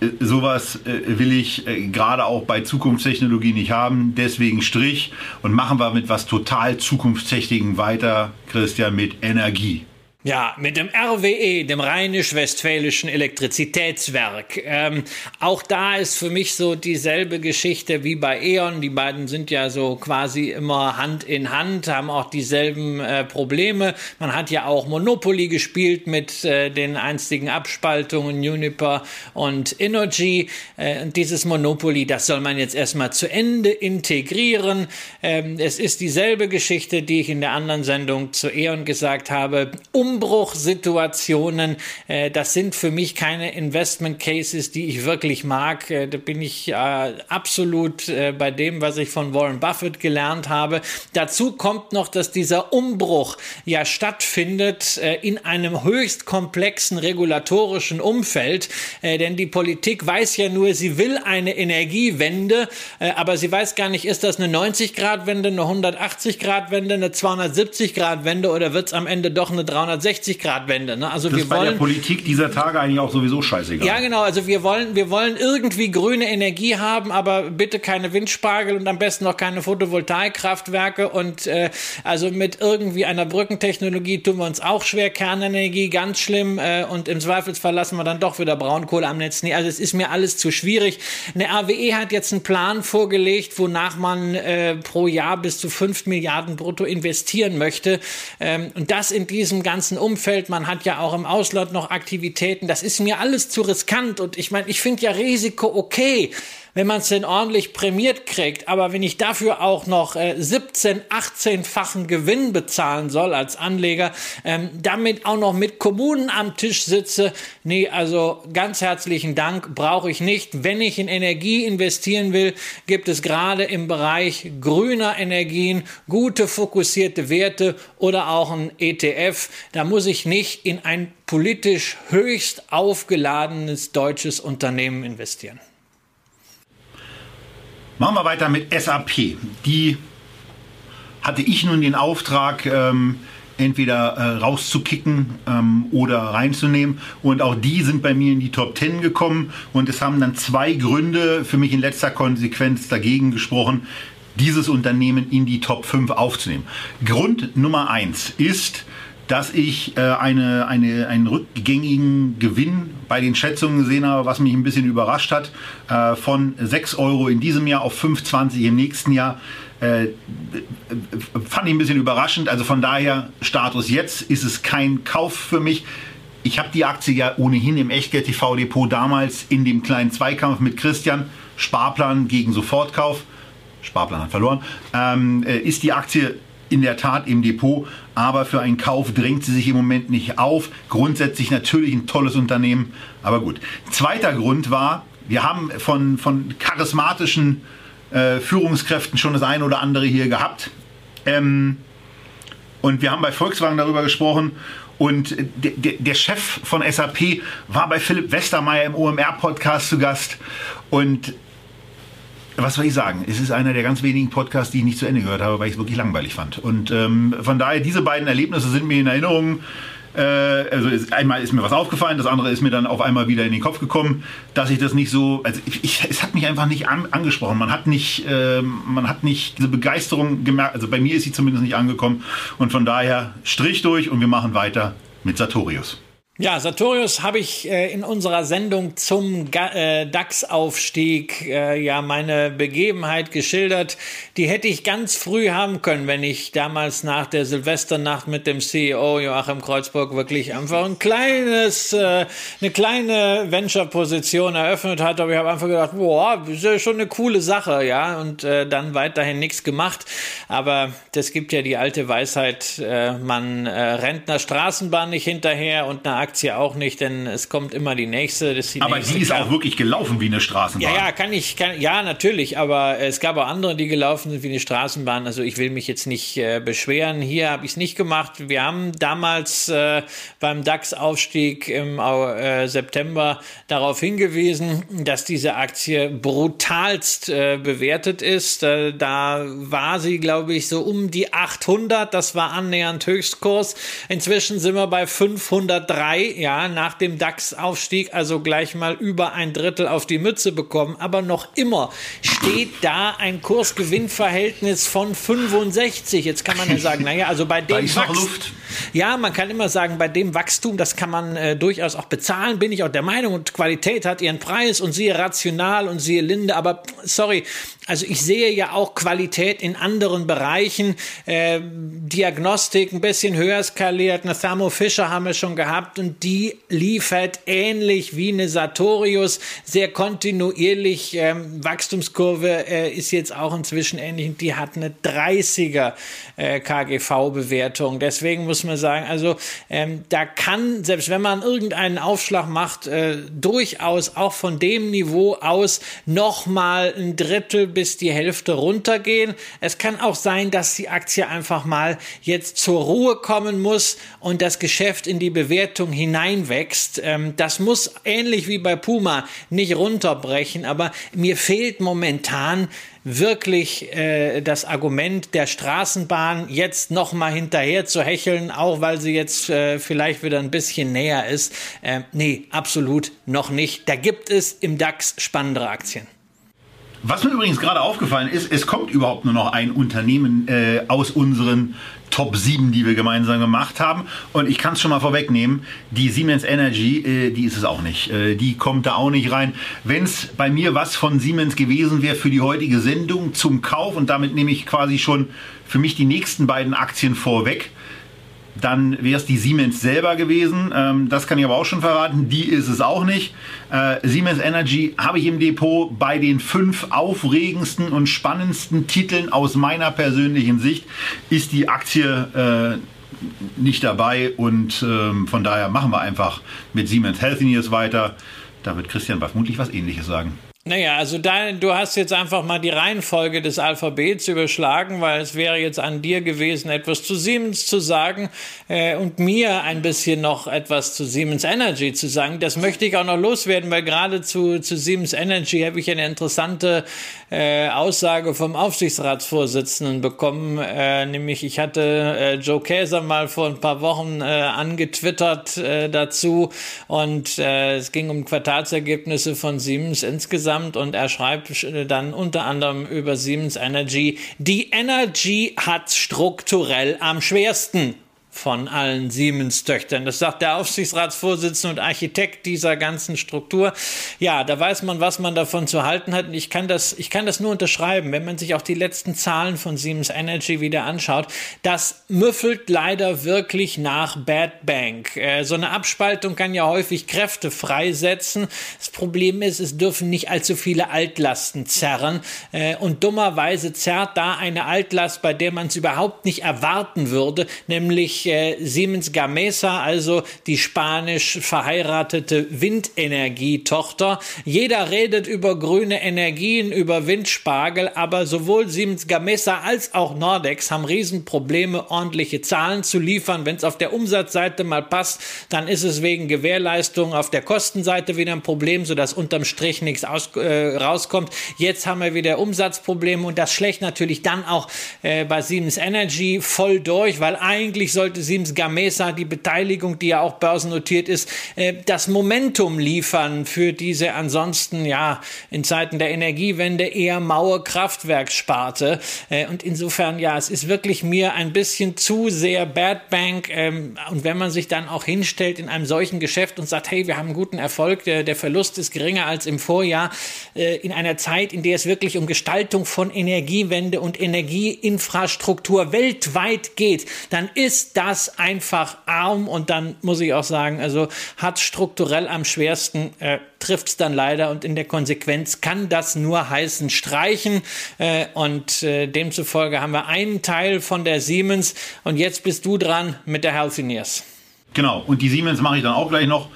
Speaker 2: Äh, sowas äh, will ich äh, gerade auch bei Zukunftstechnologie nicht haben. Deswegen Strich und machen wir mit was total Zukunftstechniken weiter, Christian, mit Energie.
Speaker 3: Ja, mit dem RWE, dem Rheinisch-Westfälischen Elektrizitätswerk. Ähm, auch da ist für mich so dieselbe Geschichte wie bei E.ON. Die beiden sind ja so quasi immer Hand in Hand, haben auch dieselben äh, Probleme. Man hat ja auch Monopoly gespielt mit äh, den einstigen Abspaltungen Uniper und Energy. Äh, und dieses Monopoly, das soll man jetzt erstmal zu Ende integrieren. Ähm, es ist dieselbe Geschichte, die ich in der anderen Sendung zu E.ON gesagt habe. Um Umbruchsituationen, äh, das sind für mich keine Investment Cases, die ich wirklich mag. Äh, da bin ich äh, absolut bei dem, was ich von Warren Buffett gelernt habe. Dazu kommt noch, dass dieser Umbruch ja stattfindet in einem höchst komplexen regulatorischen Umfeld, denn die Politik weiß ja nur, sie will eine Energiewende, aber sie weiß gar nicht, ist das eine 90-Grad-Wende, eine 180-Grad-Wende, eine 270-Grad-Wende oder wird es am Ende doch eine 360 360-Grad-Wende. Ne?
Speaker 2: Also das wir ist bei wollen, der Politik dieser Tage eigentlich auch sowieso scheißegal.
Speaker 3: Ja, genau. Also wir wollen, wir wollen irgendwie grüne Energie haben, aber bitte keine Windspargel und am besten noch keine Photovoltaikkraftwerke. Und äh, also mit irgendwie einer Brückentechnologie tun wir uns auch schwer. Kernenergie ganz schlimm äh, und im Zweifelsfall lassen wir dann doch wieder Braunkohle am Netz. Nee, also es ist mir alles zu schwierig. Eine RWE hat jetzt einen Plan vorgelegt, wonach man äh, pro Jahr bis zu 5 Milliarden brutto investieren möchte. Ähm, und das in diesem ganzen ganzen Umfeld. Man hat ja auch im Ausland noch Aktivitäten. Das ist mir alles zu riskant. Und ich meine, ich finde ja Risiko okay wenn man es denn ordentlich prämiert kriegt. Aber wenn ich dafür auch noch äh, 17, 18-fachen Gewinn bezahlen soll als Anleger, ähm, damit auch noch mit Kommunen am Tisch sitze, nee, also ganz herzlichen Dank brauche ich nicht. Wenn ich in Energie investieren will, gibt es gerade im Bereich grüner Energien gute fokussierte Werte oder auch ein ETF. Da muss ich nicht in ein politisch höchst aufgeladenes deutsches Unternehmen investieren.
Speaker 2: Machen wir weiter mit SAP. Die hatte ich nun den Auftrag, ähm, entweder äh, rauszukicken ähm, oder reinzunehmen. Und auch die sind bei mir in die Top 10 gekommen. Und es haben dann zwei Gründe für mich in letzter Konsequenz dagegen gesprochen, dieses Unternehmen in die Top 5 aufzunehmen. Grund Nummer 1 ist, dass ich äh, eine, eine, einen rückgängigen Gewinn bei den Schätzungen gesehen habe, was mich ein bisschen überrascht hat, äh, von 6 Euro in diesem Jahr auf 5,20 im nächsten Jahr. Äh, fand ich ein bisschen überraschend. Also von daher, Status jetzt ist es kein Kauf für mich. Ich habe die Aktie ja ohnehin im Echtgeld TV Depot damals in dem kleinen Zweikampf mit Christian, Sparplan gegen Sofortkauf. Sparplan hat verloren. Ähm, äh, ist die Aktie in der Tat im Depot, aber für einen Kauf drängt sie sich im Moment nicht auf. Grundsätzlich natürlich ein tolles Unternehmen, aber gut. Zweiter Grund war, wir haben von, von charismatischen äh, Führungskräften schon das eine oder andere hier gehabt. Ähm, und wir haben bei Volkswagen darüber gesprochen. Und der, der Chef von SAP war bei Philipp Westermeier im OMR-Podcast zu Gast. Und was soll ich sagen? Es ist einer der ganz wenigen Podcasts, die ich nicht zu Ende gehört habe, weil ich es wirklich langweilig fand. Und ähm, von daher, diese beiden Erlebnisse sind mir in Erinnerung. Äh, also ist, einmal ist mir was aufgefallen, das andere ist mir dann auf einmal wieder in den Kopf gekommen, dass ich das nicht so, also ich, ich, es hat mich einfach nicht an, angesprochen. Man hat nicht, äh, man hat nicht diese Begeisterung gemerkt. Also bei mir ist sie zumindest nicht angekommen. Und von daher Strich durch und wir machen weiter mit Sartorius.
Speaker 3: Ja, Sartorius habe ich äh, in unserer Sendung zum äh, DAX-Aufstieg äh, ja meine Begebenheit geschildert. Die hätte ich ganz früh haben können, wenn ich damals nach der Silvesternacht mit dem CEO Joachim Kreuzburg wirklich einfach ein kleines, äh, eine kleine Venture-Position eröffnet hatte. Aber ich habe einfach gedacht, boah, ist ja schon eine coole Sache, ja, und äh, dann weiterhin nichts gemacht. Aber das gibt ja die alte Weisheit, äh, man rennt einer Straßenbahn nicht hinterher und einer Aktie auch nicht, denn es kommt immer die nächste.
Speaker 2: Die aber nächste die ist auch wirklich gelaufen wie eine Straßenbahn.
Speaker 3: Ja, ja, kann ich, kann, ja, natürlich, aber es gab auch andere, die gelaufen sind wie eine Straßenbahn. Also ich will mich jetzt nicht äh, beschweren. Hier habe ich es nicht gemacht. Wir haben damals äh, beim DAX-Aufstieg im äh, September darauf hingewiesen, dass diese Aktie brutalst äh, bewertet ist. Äh, da war sie, glaube ich, so um die 800. Das war annähernd Höchstkurs. Inzwischen sind wir bei 503 ja, nach dem DAX-Aufstieg also gleich mal über ein Drittel auf die Mütze bekommen. Aber noch immer steht da ein Kursgewinnverhältnis von 65. Jetzt kann man ja sagen, naja, also bei [laughs] dem Wachstum. Ja, man kann immer sagen, bei dem Wachstum, das kann man äh, durchaus auch bezahlen, bin ich auch der Meinung. Und Qualität hat ihren Preis und siehe rational und siehe Linde. Aber sorry, also ich sehe ja auch Qualität in anderen Bereichen. Äh, Diagnostik ein bisschen höher skaliert. Eine Thermo Fisher haben wir schon gehabt und die liefert ähnlich wie eine Sartorius sehr kontinuierlich. Ähm, Wachstumskurve äh, ist jetzt auch inzwischen ähnlich. Die hat eine 30er äh, KGV-Bewertung. Deswegen muss man sagen, also ähm, da kann, selbst wenn man irgendeinen Aufschlag macht, äh, durchaus auch von dem Niveau aus nochmal ein Drittel bis die Hälfte runtergehen. Es kann auch sein, dass die Aktie einfach mal jetzt zur Ruhe kommen muss und das Geschäft in die Bewertung hineinwächst. Ähm, das muss ähnlich wie bei Puma nicht runterbrechen, aber mir fehlt momentan wirklich äh, das Argument der Straßenbahn jetzt noch mal hinterher zu hecheln, auch weil sie jetzt äh, vielleicht wieder ein bisschen näher ist. Äh, nee, absolut noch nicht. Da gibt es im DAX spannendere Aktien.
Speaker 2: Was mir übrigens gerade aufgefallen ist, es kommt überhaupt nur noch ein Unternehmen äh, aus unseren Top 7, die wir gemeinsam gemacht haben. Und ich kann es schon mal vorwegnehmen, die Siemens Energy, äh, die ist es auch nicht. Äh, die kommt da auch nicht rein. Wenn es bei mir was von Siemens gewesen wäre für die heutige Sendung zum Kauf, und damit nehme ich quasi schon für mich die nächsten beiden Aktien vorweg, dann wäre es die Siemens selber gewesen. Ähm, das kann ich aber auch schon verraten. Die ist es auch nicht. Äh, Siemens Energy habe ich im Depot bei den fünf aufregendsten und spannendsten Titeln aus meiner persönlichen Sicht. Ist die Aktie äh, nicht dabei und ähm, von daher machen wir einfach mit Siemens Healthineers weiter. Da wird Christian vermutlich was ähnliches sagen.
Speaker 3: Naja, also da, du hast jetzt einfach mal die Reihenfolge des Alphabets überschlagen, weil es wäre jetzt an dir gewesen, etwas zu Siemens zu sagen äh, und mir ein bisschen noch etwas zu Siemens Energy zu sagen. Das möchte ich auch noch loswerden, weil gerade zu, zu Siemens Energy habe ich eine interessante äh, Aussage vom Aufsichtsratsvorsitzenden bekommen, äh, nämlich ich hatte äh, Joe Käser mal vor ein paar Wochen äh, angetwittert äh, dazu und äh, es ging um Quartalsergebnisse von Siemens insgesamt insgesamt und er schreibt dann unter anderem über Siemens Energy, die Energy hat strukturell am schwersten von allen Siemens-Töchtern. Das sagt der Aufsichtsratsvorsitzende und Architekt dieser ganzen Struktur. Ja, da weiß man, was man davon zu halten hat. Und ich kann das, ich kann das nur unterschreiben. Wenn man sich auch die letzten Zahlen von Siemens Energy wieder anschaut, das müffelt leider wirklich nach Bad Bank. Äh, so eine Abspaltung kann ja häufig Kräfte freisetzen. Das Problem ist, es dürfen nicht allzu viele Altlasten zerren. Äh, und dummerweise zerrt da eine Altlast, bei der man es überhaupt nicht erwarten würde, nämlich äh, Siemens Gamesa, also die spanisch verheiratete Windenergietochter. Jeder redet über grüne Energien, über Windspargel, aber sowohl Siemens Gamesa als auch Nordex haben Riesenprobleme, ordentliche Zahlen zu liefern. Wenn es auf der Umsatzseite mal passt, dann ist es wegen Gewährleistung auf der Kostenseite wieder ein Problem, sodass unterm Strich nichts aus, äh, rauskommt. Jetzt haben wir wieder Umsatzprobleme und das schlägt natürlich dann auch äh, bei Siemens Energy voll durch, weil eigentlich sollte sollte Siemens Gamesa, die Beteiligung, die ja auch börsennotiert ist, äh, das Momentum liefern für diese ansonsten ja in Zeiten der Energiewende eher maue Kraftwerkssparte. Äh, und insofern ja, es ist wirklich mir ein bisschen zu sehr Bad Bank. Ähm, und wenn man sich dann auch hinstellt in einem solchen Geschäft und sagt, hey, wir haben guten Erfolg, der, Verlust ist geringer als im Vorjahr, äh, in einer Zeit, in der es wirklich um Gestaltung von Energiewende und Energieinfrastruktur weltweit geht, dann ist das einfach arm und dann muss ich auch sagen, also hat strukturell am schwersten, äh, trifft es dann leider und in der Konsequenz kann das nur heißen Streichen äh, und äh, demzufolge haben wir einen Teil von der Siemens und jetzt bist du dran mit der Healthineers.
Speaker 2: Genau, und die Siemens mache ich dann auch gleich noch.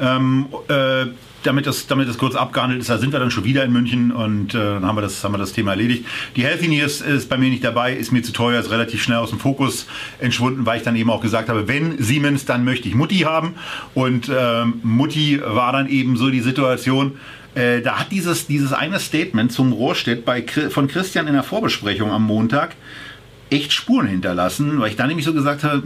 Speaker 2: Ähm, äh, damit das, damit das kurz abgehandelt ist, da sind wir dann schon wieder in München und äh, dann haben wir, das, haben wir das Thema erledigt. Die Healthy ist, ist bei mir nicht dabei, ist mir zu teuer, ist relativ schnell aus dem Fokus entschwunden, weil ich dann eben auch gesagt habe, wenn Siemens, dann möchte ich Mutti haben. Und ähm, Mutti war dann eben so die Situation, äh, da hat dieses, dieses eine Statement zum Rohrstedt bei, von Christian in der Vorbesprechung am Montag echt Spuren hinterlassen, weil ich da nämlich so gesagt habe,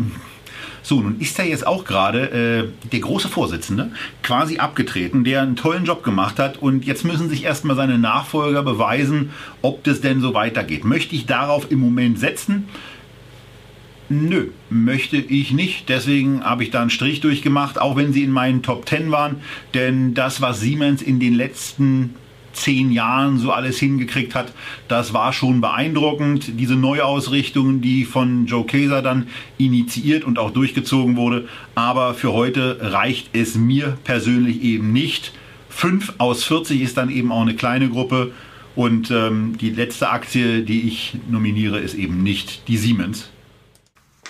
Speaker 2: so, nun ist er jetzt auch gerade äh, der große Vorsitzende quasi abgetreten, der einen tollen Job gemacht hat und jetzt müssen sich erstmal seine Nachfolger beweisen, ob das denn so weitergeht. Möchte ich darauf im Moment setzen? Nö, möchte ich nicht. Deswegen habe ich da einen Strich durchgemacht, auch wenn sie in meinen Top 10 waren. Denn das, was Siemens in den letzten zehn Jahren so alles hingekriegt hat, das war schon beeindruckend. Diese Neuausrichtung, die von Joe Kaiser dann initiiert und auch durchgezogen wurde. Aber für heute reicht es mir persönlich eben nicht. 5 aus 40 ist dann eben auch eine kleine Gruppe. Und ähm, die letzte Aktie, die ich nominiere, ist eben nicht die Siemens.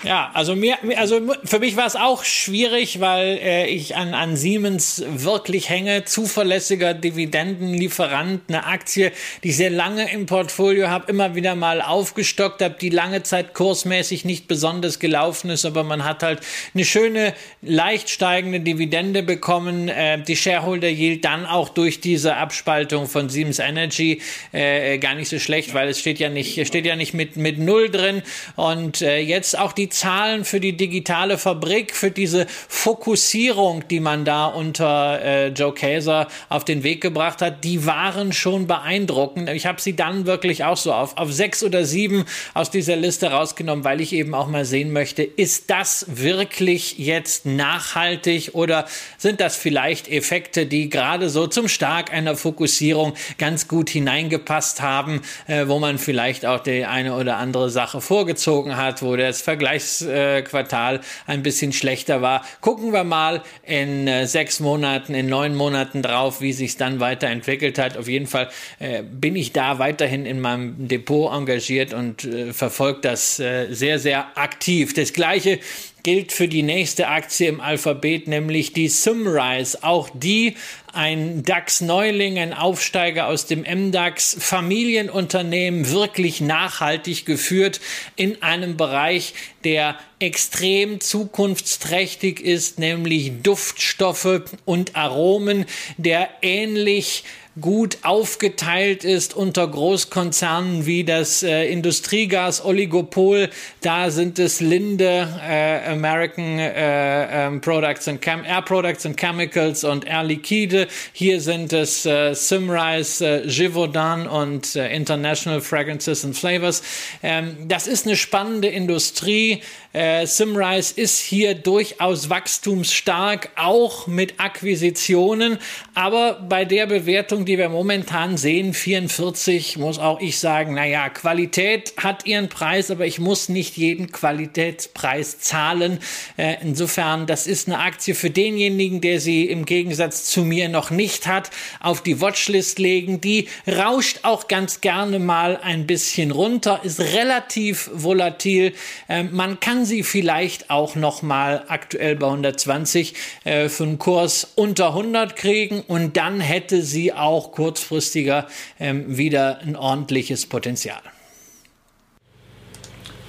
Speaker 3: Ja, also mir, also für mich war es auch schwierig, weil äh, ich an, an Siemens wirklich hänge. Zuverlässiger Dividendenlieferant, eine Aktie, die ich sehr lange im Portfolio habe, immer wieder mal aufgestockt habe, die lange Zeit kursmäßig nicht besonders gelaufen ist, aber man hat halt eine schöne, leicht steigende Dividende bekommen. Äh, die Shareholder Yield dann auch durch diese Abspaltung von Siemens Energy äh, gar nicht so schlecht, weil es steht ja nicht, steht ja nicht mit, mit Null drin. Und äh, jetzt auch die Zahlen für die digitale Fabrik, für diese Fokussierung, die man da unter äh, Joe Kaiser auf den Weg gebracht hat, die waren schon beeindruckend. Ich habe sie dann wirklich auch so auf, auf sechs oder sieben aus dieser Liste rausgenommen, weil ich eben auch mal sehen möchte, ist das wirklich jetzt nachhaltig oder sind das vielleicht Effekte, die gerade so zum Stark einer Fokussierung ganz gut hineingepasst haben, äh, wo man vielleicht auch die eine oder andere Sache vorgezogen hat, wo das Vergleich Vergleichsquartal ein bisschen schlechter war. Gucken wir mal in äh, sechs Monaten, in neun Monaten drauf, wie sich dann weiterentwickelt hat. Auf jeden Fall äh, bin ich da weiterhin in meinem Depot engagiert und äh, verfolge das sehr, sehr aktiv. Das gleiche gilt für die nächste Aktie im Alphabet, nämlich die Sumrise. Auch die ein DAX-Neuling, ein Aufsteiger aus dem MDAX, Familienunternehmen wirklich nachhaltig geführt in einem Bereich, der extrem zukunftsträchtig ist, nämlich Duftstoffe und Aromen, der ähnlich gut aufgeteilt ist unter Großkonzernen wie das äh, Industriegas-Oligopol. Da sind es Linde, äh, American äh, ähm, Products and Chem Air Products and Chemicals und Air Liquide. Hier sind es äh, Simrise, äh, Givaudan und äh, International Fragrances and Flavors. Ähm, das ist eine spannende Industrie. see Äh, Simrise ist hier durchaus wachstumsstark, auch mit Akquisitionen. Aber bei der Bewertung, die wir momentan sehen, 44, muss auch ich sagen, naja, Qualität hat ihren Preis, aber ich muss nicht jeden Qualitätspreis zahlen. Äh, insofern, das ist eine Aktie für denjenigen, der sie im Gegensatz zu mir noch nicht hat, auf die Watchlist legen. Die rauscht auch ganz gerne mal ein bisschen runter, ist relativ volatil. Äh, man kann kann sie vielleicht auch noch mal aktuell bei 120 äh, für einen Kurs unter 100 kriegen und dann hätte sie auch kurzfristiger ähm, wieder ein ordentliches Potenzial.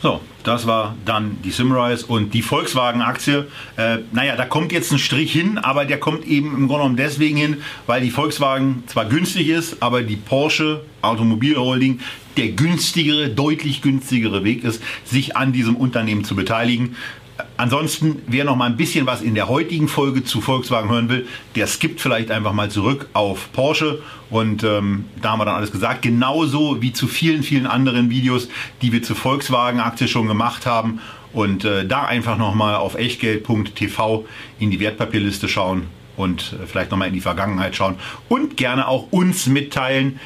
Speaker 2: So, das war dann die Simrise und die Volkswagen-Aktie. Äh, naja, da kommt jetzt ein Strich hin, aber der kommt eben im Grunde genommen deswegen hin, weil die Volkswagen zwar günstig ist, aber die Porsche Automobilholding der günstigere, deutlich günstigere Weg ist, sich an diesem Unternehmen zu beteiligen. Ansonsten, wer noch mal ein bisschen was in der heutigen Folge zu Volkswagen hören will, der skippt vielleicht einfach mal zurück auf Porsche und ähm, da haben wir dann alles gesagt. Genauso wie zu vielen, vielen anderen Videos, die wir zur Volkswagen-Aktie schon gemacht haben. Und äh, da einfach nochmal auf echtgeld.tv in die Wertpapierliste schauen und äh, vielleicht nochmal in die Vergangenheit schauen und gerne auch uns mitteilen,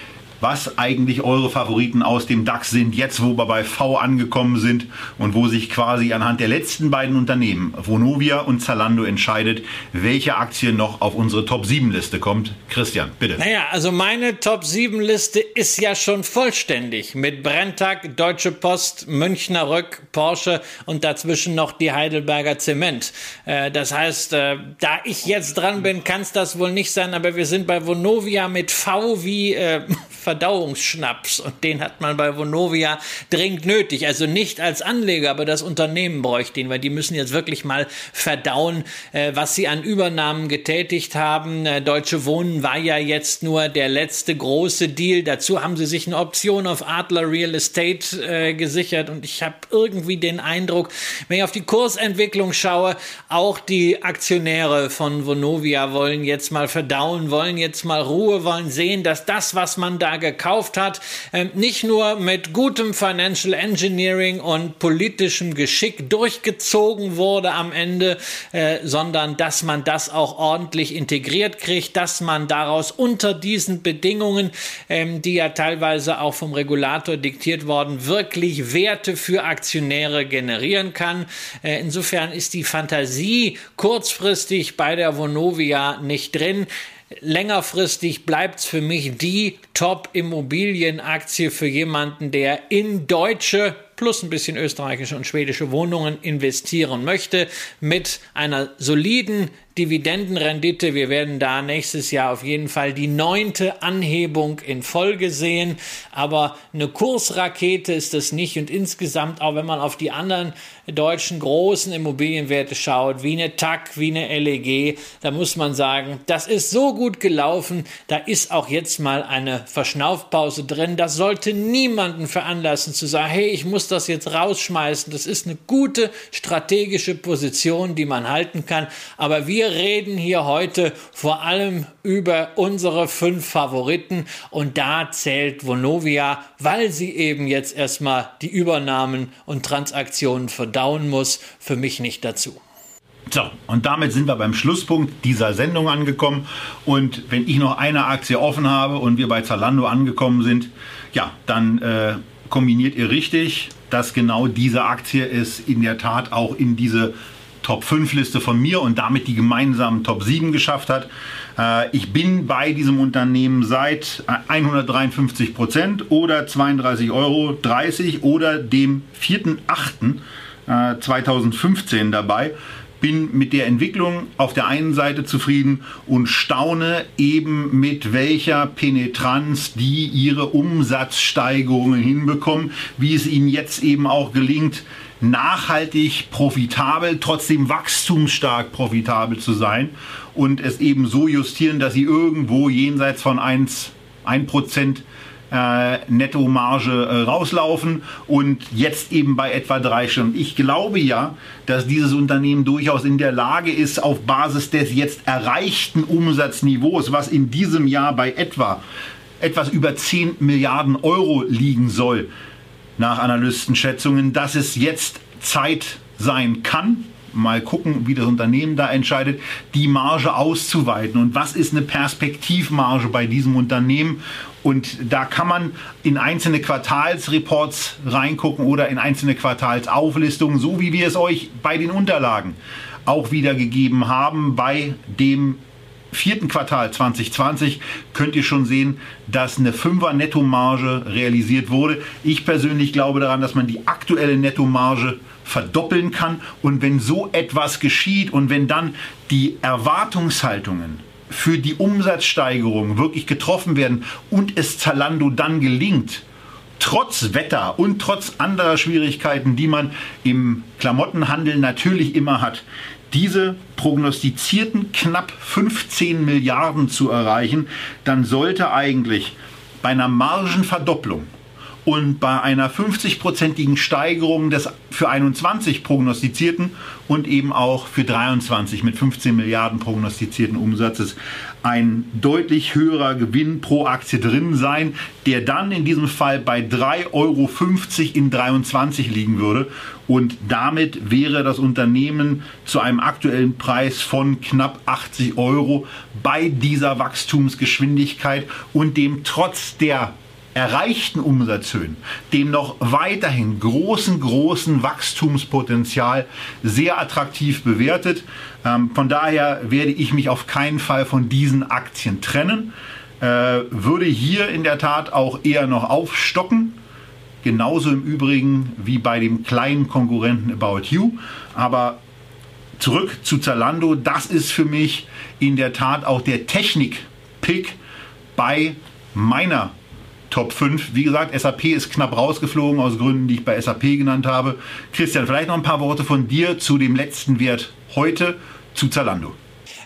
Speaker 2: was eigentlich eure Favoriten aus dem DAX sind, jetzt wo wir bei V angekommen sind und wo sich quasi anhand der letzten beiden Unternehmen, Vonovia und Zalando, entscheidet, welche Aktie noch auf unsere Top 7 Liste kommt. Christian, bitte.
Speaker 3: Naja, also meine Top 7 Liste ist ja schon vollständig mit Brenntag, Deutsche Post, Münchner Rück, Porsche und dazwischen noch die Heidelberger Zement. Äh, das heißt, äh, da ich jetzt dran bin, kann es das wohl nicht sein, aber wir sind bei Vonovia mit V wie äh, [laughs] Verdauungsschnaps und den hat man bei Vonovia dringend nötig. Also nicht als Anleger, aber das Unternehmen bräuchte ihn, weil die müssen jetzt wirklich mal verdauen, äh, was sie an Übernahmen getätigt haben. Äh, Deutsche Wohnen war ja jetzt nur der letzte große Deal. Dazu haben sie sich eine Option auf Adler Real Estate äh, gesichert und ich habe irgendwie den Eindruck, wenn ich auf die Kursentwicklung schaue, auch die Aktionäre von Vonovia wollen jetzt mal verdauen, wollen jetzt mal Ruhe, wollen sehen, dass das, was man da gekauft hat, ähm, nicht nur mit gutem Financial Engineering und politischem Geschick durchgezogen wurde am Ende, äh, sondern dass man das auch ordentlich integriert kriegt, dass man daraus unter diesen Bedingungen, ähm, die ja teilweise auch vom Regulator diktiert worden, wirklich Werte für Aktionäre generieren kann. Äh, insofern ist die Fantasie kurzfristig bei der Vonovia nicht drin. Längerfristig bleibt es für mich die Top-Immobilienaktie für jemanden, der in deutsche plus ein bisschen österreichische und schwedische Wohnungen investieren möchte mit einer soliden Dividendenrendite. Wir werden da nächstes Jahr auf jeden Fall die neunte Anhebung in Folge sehen. Aber eine Kursrakete ist das nicht. Und insgesamt, auch wenn man auf die anderen deutschen großen Immobilienwerte schaut, wie eine TAC, wie eine LEG, da muss man sagen, das ist so gut gelaufen. Da ist auch jetzt mal eine Verschnaufpause drin. Das sollte niemanden veranlassen zu sagen, hey, ich muss das jetzt rausschmeißen. Das ist eine gute strategische Position, die man halten kann. Aber wir reden hier heute vor allem über unsere fünf Favoriten und da zählt Vonovia, weil sie eben jetzt erstmal die Übernahmen und Transaktionen verdauen muss, für mich nicht dazu.
Speaker 2: So, und damit sind wir beim Schlusspunkt dieser Sendung angekommen. Und wenn ich noch eine Aktie offen habe und wir bei Zalando angekommen sind, ja, dann äh, kombiniert ihr richtig, dass genau diese Aktie es in der Tat auch in diese Top 5 Liste von mir und damit die gemeinsamen Top 7 geschafft hat. Äh, ich bin bei diesem Unternehmen seit 153 Prozent oder 32,30 Euro oder dem 4.8.2015 dabei bin mit der Entwicklung auf der einen Seite zufrieden und staune eben mit welcher Penetranz die ihre Umsatzsteigerungen hinbekommen, wie es ihnen jetzt eben auch gelingt, nachhaltig profitabel, trotzdem wachstumsstark profitabel zu sein und es eben so justieren, dass sie irgendwo jenseits von 1, 1 Prozent äh, Nettomarge äh, rauslaufen und jetzt eben bei etwa drei Stunden. Ich glaube ja, dass dieses Unternehmen durchaus in der Lage ist, auf Basis des jetzt erreichten Umsatzniveaus, was in diesem Jahr bei etwa etwas über 10 Milliarden Euro liegen soll, nach Analystenschätzungen, dass es jetzt Zeit sein kann, mal gucken, wie das Unternehmen da entscheidet, die Marge auszuweiten. Und was ist eine Perspektivmarge bei diesem Unternehmen? Und da kann man in einzelne Quartalsreports reingucken oder in einzelne Quartalsauflistungen, so wie wir es euch bei den Unterlagen auch wiedergegeben haben bei dem vierten Quartal 2020 könnt ihr schon sehen, dass eine Fünfer Nettomarge realisiert wurde. Ich persönlich glaube daran, dass man die aktuelle Nettomarge verdoppeln kann. Und wenn so etwas geschieht und wenn dann die Erwartungshaltungen für die Umsatzsteigerung wirklich getroffen werden und es Zalando dann gelingt, trotz Wetter und trotz anderer Schwierigkeiten, die man im Klamottenhandel natürlich immer hat, diese prognostizierten knapp 15 Milliarden zu erreichen, dann sollte eigentlich bei einer Margenverdopplung und bei einer 50-prozentigen Steigerung des für 21 prognostizierten und eben auch für 23 mit 15 Milliarden prognostizierten Umsatzes ein deutlich höherer Gewinn pro Aktie drin sein, der dann in diesem Fall bei 3,50 Euro in 23 liegen würde. Und damit wäre das Unternehmen zu einem aktuellen Preis von knapp 80 Euro bei dieser Wachstumsgeschwindigkeit und dem trotz der erreichten Umsatzhöhen, dem noch weiterhin großen, großen Wachstumspotenzial sehr attraktiv bewertet. Ähm, von daher werde ich mich auf keinen Fall von diesen Aktien trennen. Äh, würde hier in der Tat auch eher noch aufstocken. Genauso im Übrigen wie bei dem kleinen Konkurrenten About You. Aber zurück zu Zalando. Das ist für mich in der Tat auch der Technik-Pick bei meiner Top 5. Wie gesagt, SAP ist knapp rausgeflogen aus Gründen, die ich bei SAP genannt habe. Christian, vielleicht noch ein paar Worte von dir zu dem letzten Wert heute zu Zalando.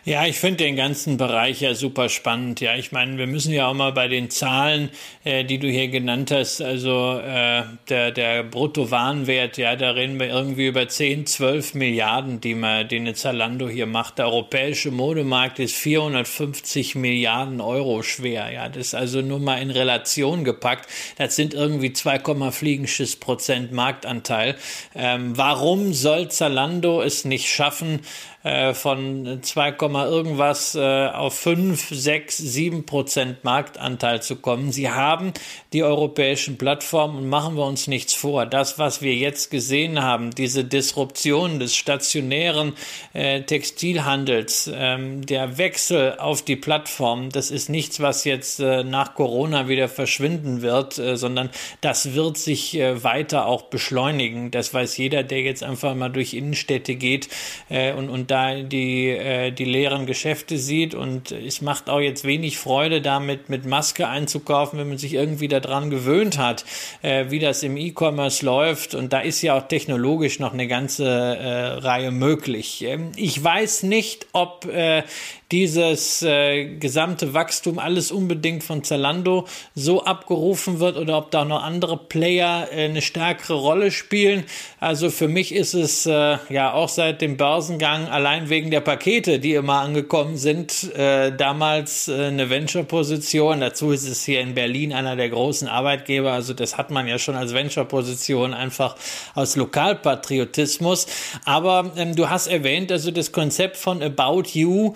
Speaker 3: Ja, ich finde den ganzen Bereich ja super spannend. Ja, ich meine, wir müssen ja auch mal bei den Zahlen, äh, die du hier genannt hast, also äh, der, der Bruttowarenwert, ja, da reden wir irgendwie über 10, 12 Milliarden, die man, den eine Zalando hier macht. Der europäische Modemarkt ist 450 Milliarden Euro schwer. Ja, das ist also nur mal in Relation gepackt. Das sind irgendwie 2, fliegendes Prozent Marktanteil. Ähm, warum soll Zalando es nicht schaffen, äh, von 2, irgendwas äh, auf 5, 6, 7 Prozent Marktanteil zu kommen. Sie haben die europäischen Plattformen und machen wir uns nichts vor. Das, was wir jetzt gesehen haben, diese Disruption des stationären äh, Textilhandels, ähm, der Wechsel auf die Plattform, das ist nichts, was jetzt äh, nach Corona wieder verschwinden wird, äh, sondern das wird sich äh, weiter auch beschleunigen. Das weiß jeder, der jetzt einfach mal durch Innenstädte geht äh, und, und da die, äh, die leeren Geschäfte sieht. Und es macht auch jetzt wenig Freude, damit mit Maske einzukaufen, wenn man sich irgendwie daran gewöhnt hat, äh, wie das im E-Commerce läuft. Und da ist ja auch technologisch noch eine ganze äh, Reihe möglich. Ähm, ich weiß nicht, ob äh, dieses äh, gesamte Wachstum alles unbedingt von Zalando so abgerufen wird oder ob da noch andere Player äh, eine stärkere Rolle spielen. Also für mich ist es äh, ja auch seit dem Börsengang allein wegen der Pakete, die immer angekommen sind, äh, damals äh, eine Venture-Position. Dazu ist es hier in Berlin einer der großen Arbeitgeber. Also das hat man ja schon als Venture-Position einfach aus Lokalpatriotismus. Aber ähm, du hast erwähnt, also das Konzept von About You,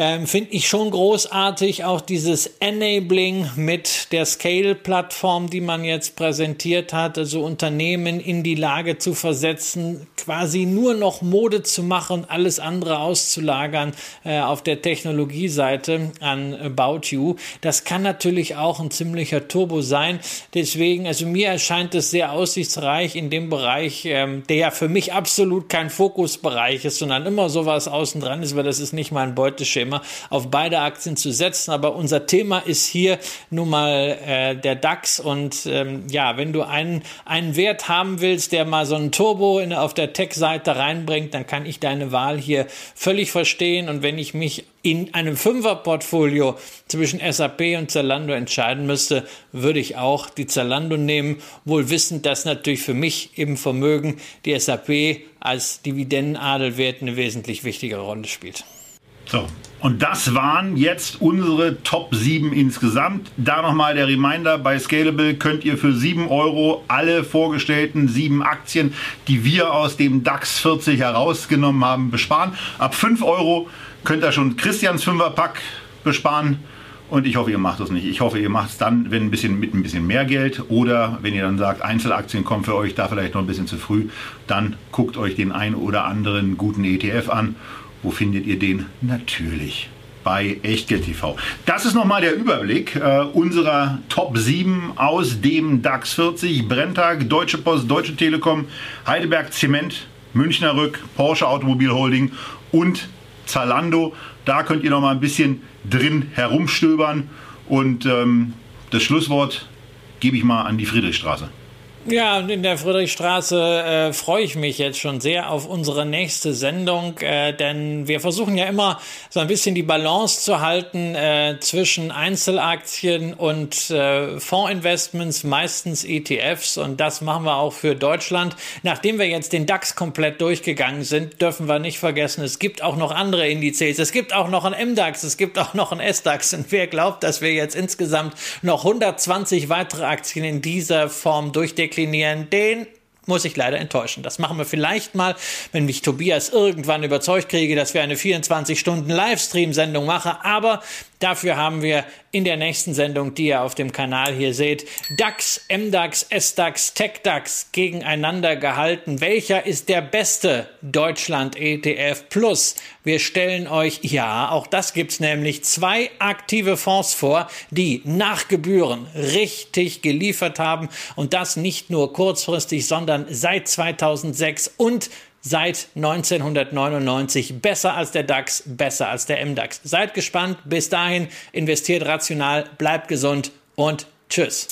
Speaker 3: ähm, Finde ich schon großartig, auch dieses Enabling mit der Scale-Plattform, die man jetzt präsentiert hat, also Unternehmen in die Lage zu versetzen, quasi nur noch Mode zu machen, alles andere auszulagern äh, auf der Technologieseite an About You. Das kann natürlich auch ein ziemlicher Turbo sein. Deswegen, also mir erscheint es sehr aussichtsreich in dem Bereich, ähm, der ja für mich absolut kein Fokusbereich ist, sondern immer sowas außen dran ist, weil das ist nicht mein Beuteschema immer auf beide Aktien zu setzen. Aber unser Thema ist hier nun mal äh, der DAX. Und ähm, ja, wenn du einen, einen Wert haben willst, der mal so ein Turbo in, auf der Tech-Seite reinbringt, dann kann ich deine Wahl hier völlig verstehen. Und wenn ich mich in einem Fünfer-Portfolio zwischen SAP und Zalando entscheiden müsste, würde ich auch die Zalando nehmen, wohl wissend, dass natürlich für mich im Vermögen die SAP als Dividendenadelwert eine wesentlich wichtigere Rolle spielt.
Speaker 2: So, und das waren jetzt unsere Top 7 insgesamt. Da nochmal der Reminder, bei Scalable könnt ihr für 7 Euro alle vorgestellten 7 Aktien, die wir aus dem DAX 40 herausgenommen haben, besparen. Ab 5 Euro könnt ihr schon Christians 5er Pack besparen. Und ich hoffe, ihr macht das nicht. Ich hoffe, ihr macht es dann, wenn ein bisschen mit ein bisschen mehr Geld oder wenn ihr dann sagt, Einzelaktien kommen für euch da vielleicht noch ein bisschen zu früh, dann guckt euch den einen oder anderen guten ETF an wo findet ihr den? Natürlich bei Echtgeld TV. Das ist nochmal der Überblick äh, unserer Top 7 aus dem DAX 40. Brenntag, Deutsche Post, Deutsche Telekom, Heidelberg Zement, Münchner Rück, Porsche Automobil Holding und Zalando. Da könnt ihr noch mal ein bisschen drin herumstöbern. Und ähm, das Schlusswort gebe ich mal an die Friedrichstraße.
Speaker 3: Ja, in der Friedrichstraße äh, freue ich mich jetzt schon sehr auf unsere nächste Sendung, äh, denn wir versuchen ja immer so ein bisschen die Balance zu halten äh, zwischen Einzelaktien und äh, Fondsinvestments, meistens ETFs und das machen wir auch für Deutschland. Nachdem wir jetzt den DAX komplett durchgegangen sind, dürfen wir nicht vergessen, es gibt auch noch andere Indizes, es gibt auch noch einen MDAX, es gibt auch noch einen SDAX und wer glaubt, dass wir jetzt insgesamt noch 120 weitere Aktien in dieser Form durchdeklinieren, deklinieren, den muss ich leider enttäuschen. Das machen wir vielleicht mal, wenn mich Tobias irgendwann überzeugt kriege, dass wir eine 24-Stunden-Livestream-Sendung machen. Aber Dafür haben wir in der nächsten Sendung, die ihr auf dem Kanal hier seht, DAX, MDAX, SDAX, TechDAX gegeneinander gehalten. Welcher ist der beste Deutschland ETF Plus? Wir stellen euch, ja, auch das gibt's nämlich, zwei aktive Fonds vor, die nach Gebühren richtig geliefert haben und das nicht nur kurzfristig, sondern seit 2006 und seit 1999 besser als der DAX, besser als der MDAX. Seid gespannt. Bis dahin investiert rational, bleibt gesund und tschüss.